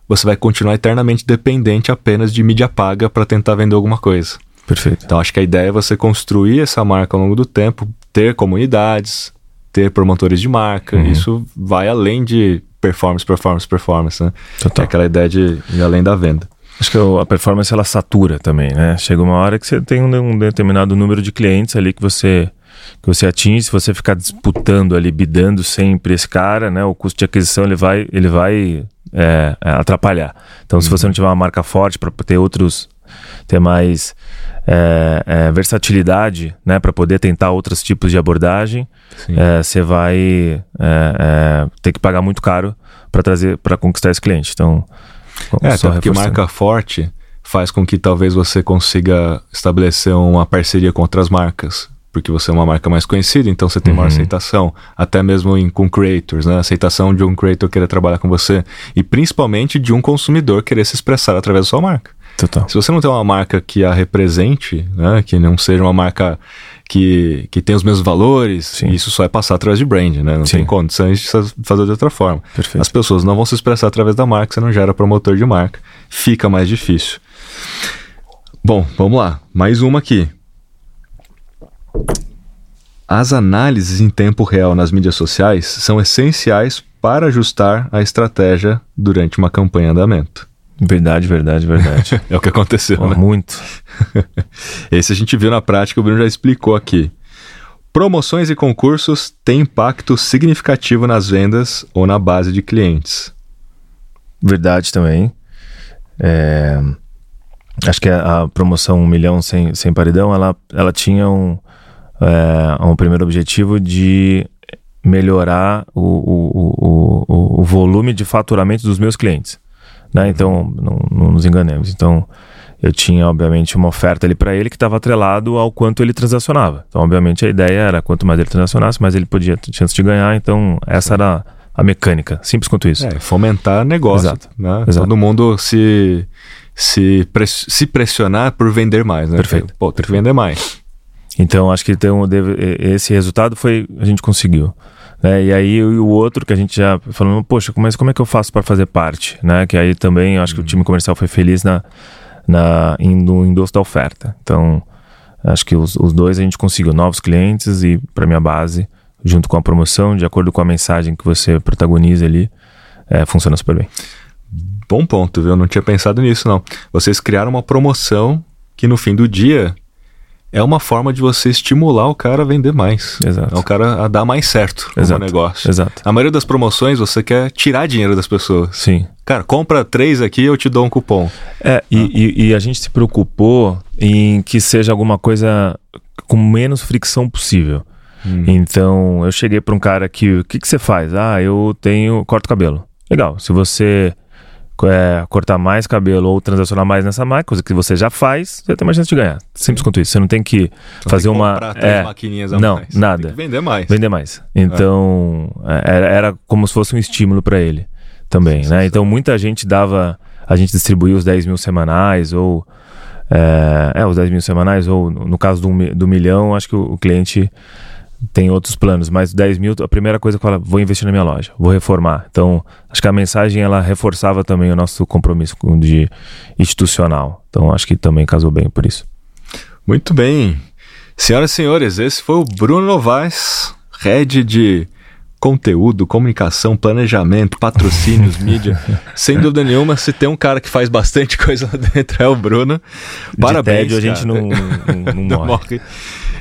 você vai continuar eternamente dependente apenas de mídia paga para tentar vender alguma coisa.
Perfeito.
Então acho que a ideia é você construir essa marca ao longo do tempo, ter comunidades, ter promotores de marca. Uhum. Isso vai além de performance, performance, performance, né? Total. É aquela ideia de ir além da venda.
Acho que a performance ela satura também, né? Chega uma hora que você tem um determinado número de clientes ali que você que você atinge, se você ficar disputando ali, bidando sempre esse cara, né, o custo de aquisição ele vai, ele vai é, é atrapalhar. Então, uhum. se você não tiver uma marca forte para ter outros, ter mais é, é, versatilidade, né, para poder tentar outros tipos de abordagem, é, você vai é, ter que pagar muito caro para trazer, para conquistar esse cliente. Então,
é, até porque marca forte faz com que talvez você consiga estabelecer uma parceria com outras marcas porque você é uma marca mais conhecida, então você tem maior uhum. aceitação, até mesmo em, com creators, né? Aceitação de um creator querer trabalhar com você e principalmente de um consumidor querer se expressar através da sua marca.
Total.
Se você não tem uma marca que a represente, né? Que não seja uma marca que, que tem os mesmos valores, Sim. isso só é passar através de brand, né? Não Sim. tem condições de fazer de outra forma.
Perfeito.
As pessoas não vão se expressar através da marca, você não gera promotor de marca, fica mais difícil. Bom, vamos lá. Mais uma aqui. As análises em tempo real nas mídias sociais são essenciais para ajustar a estratégia durante uma campanha em andamento.
Verdade, verdade, verdade.
é o que aconteceu, oh, né?
Muito.
Esse a gente viu na prática, o Bruno já explicou aqui. Promoções e concursos têm impacto significativo nas vendas ou na base de clientes.
Verdade também. É... Acho que a, promoção 1 milhão sem, sem paridão, ela, ela tinha um, é, um primeiro objetivo de melhorar o, o, o, o, volume de faturamento dos meus clientes. Né? Então, não, não nos enganemos. Então, eu tinha, obviamente, uma oferta ali para ele que estava atrelado ao quanto ele transacionava. Então, obviamente, a ideia era quanto mais ele transacionasse, mais ele podia ter chance de ganhar. Então, essa era a mecânica. Simples quanto isso.
É, fomentar negócio. Exato. Né? Exato. Todo mundo se, se, se pressionar por vender mais. Né?
Perfeito.
Pô, tem que vender mais.
Então acho que então, esse resultado foi a gente conseguiu. Né? E aí o outro que a gente já falou, poxa, mas como é que eu faço para fazer parte? Né? Que aí também acho que o time comercial foi feliz na, na, no endosso da oferta. Então acho que os, os dois a gente conseguiu novos clientes e para minha base, junto com a promoção, de acordo com a mensagem que você protagoniza ali, é, funciona super bem.
Bom ponto, viu? Eu não tinha pensado nisso, não. Vocês criaram uma promoção que no fim do dia é uma forma de você estimular o cara a vender mais.
Exato.
É o cara a dar mais certo no negócio.
Exato.
A maioria das promoções você quer tirar dinheiro das pessoas.
Sim.
Cara, compra três aqui eu te dou um cupom.
É, ah. e, e, e, a gente se preocupou em que seja alguma coisa com menos fricção possível. Hum. Então, eu cheguei para um cara que, o que, que você faz? Ah, eu tenho, corto cabelo. Legal, se você é, cortar mais cabelo ou transacionar mais nessa máquina, coisa que você já faz, você tem mais chance de ganhar. Simples quanto isso. Você não tem que
Não
fazer
tem que
uma. é,
maquininhas a
não,
mais.
nada.
Tem que vender mais.
Vender mais. Então, é, era, era como se fosse um estímulo para ele também, né? Então, muita gente dava. A gente distribuía os 10 mil semanais, ou. É, é, os 10 mil semanais, ou no caso do, do milhão, acho que o, o cliente tem outros planos, mas 10 mil, a primeira coisa que fala, vou investir na minha loja, vou reformar. Então, acho que a mensagem ela reforçava também o nosso compromisso com- de institucional. Então, acho que também casou bem por isso.
Muito bem. Senhoras e senhores, esse foi o Bruno Novaes, head de conteúdo, comunicação, planejamento, patrocínios, mídia. Sem dúvida nenhuma, se tem um cara que faz bastante coisa lá dentro é o Bruno. Parabéns.
de tédio, a gente não, não Não morre.
morre.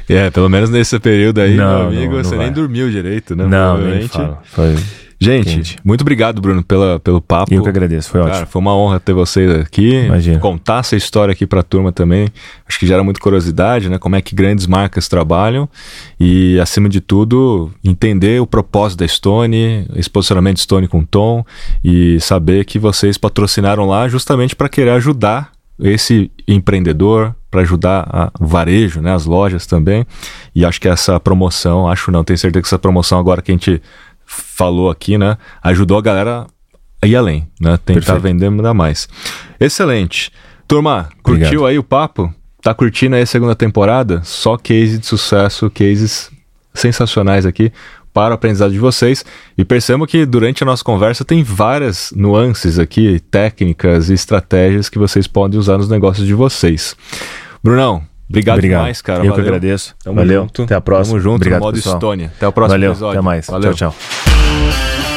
É, pelo menos nesse período aí,
Não,
meu
não,
amigo,
não
você
vai.
nem dormiu direito, né?
Não, nem falo. Foi,
Gente,
Quente.
muito obrigado, Bruno, pela, pelo papo.
eu que agradeço, foi
Cara,
ótimo.
foi uma honra ter vocês aqui,
Imagina.
contar essa história aqui pra turma também. Acho que gera muita curiosidade, né? Como é que grandes marcas trabalham e, acima de tudo, entender o propósito da Stone, esse posicionamento Stone com Tom e saber que vocês patrocinaram lá justamente para querer ajudar esse empreendedor, para ajudar a- varejo, né? As lojas também. E acho que essa promoção, acho não, tenho certeza que essa promoção agora que a gente falou aqui, né? Ajudou a galera a ir além, né? Tentar
Perfeito.
vender ainda mais. Excelente. Turma, curtiu
Obrigado.
aí o papo? Tá curtindo aí a segunda temporada? Só case de sucesso, cases sensacionais aqui para o aprendizado de vocês. E percebam que durante a nossa conversa tem várias nuances aqui, técnicas e estratégias que vocês podem usar nos negócios de vocês. Brunão, obrigado,
Obrigado.
demais, cara.
eu que
Valeu.
agradeço.
Tamo
Valeu.
junto.
Até a próxima.
Tamo junto
Obrigado,
modo
pessoal.
Estônia. Até o próximo
Valeu.
episódio.
Até mais.
Valeu.
Tchau, tchau.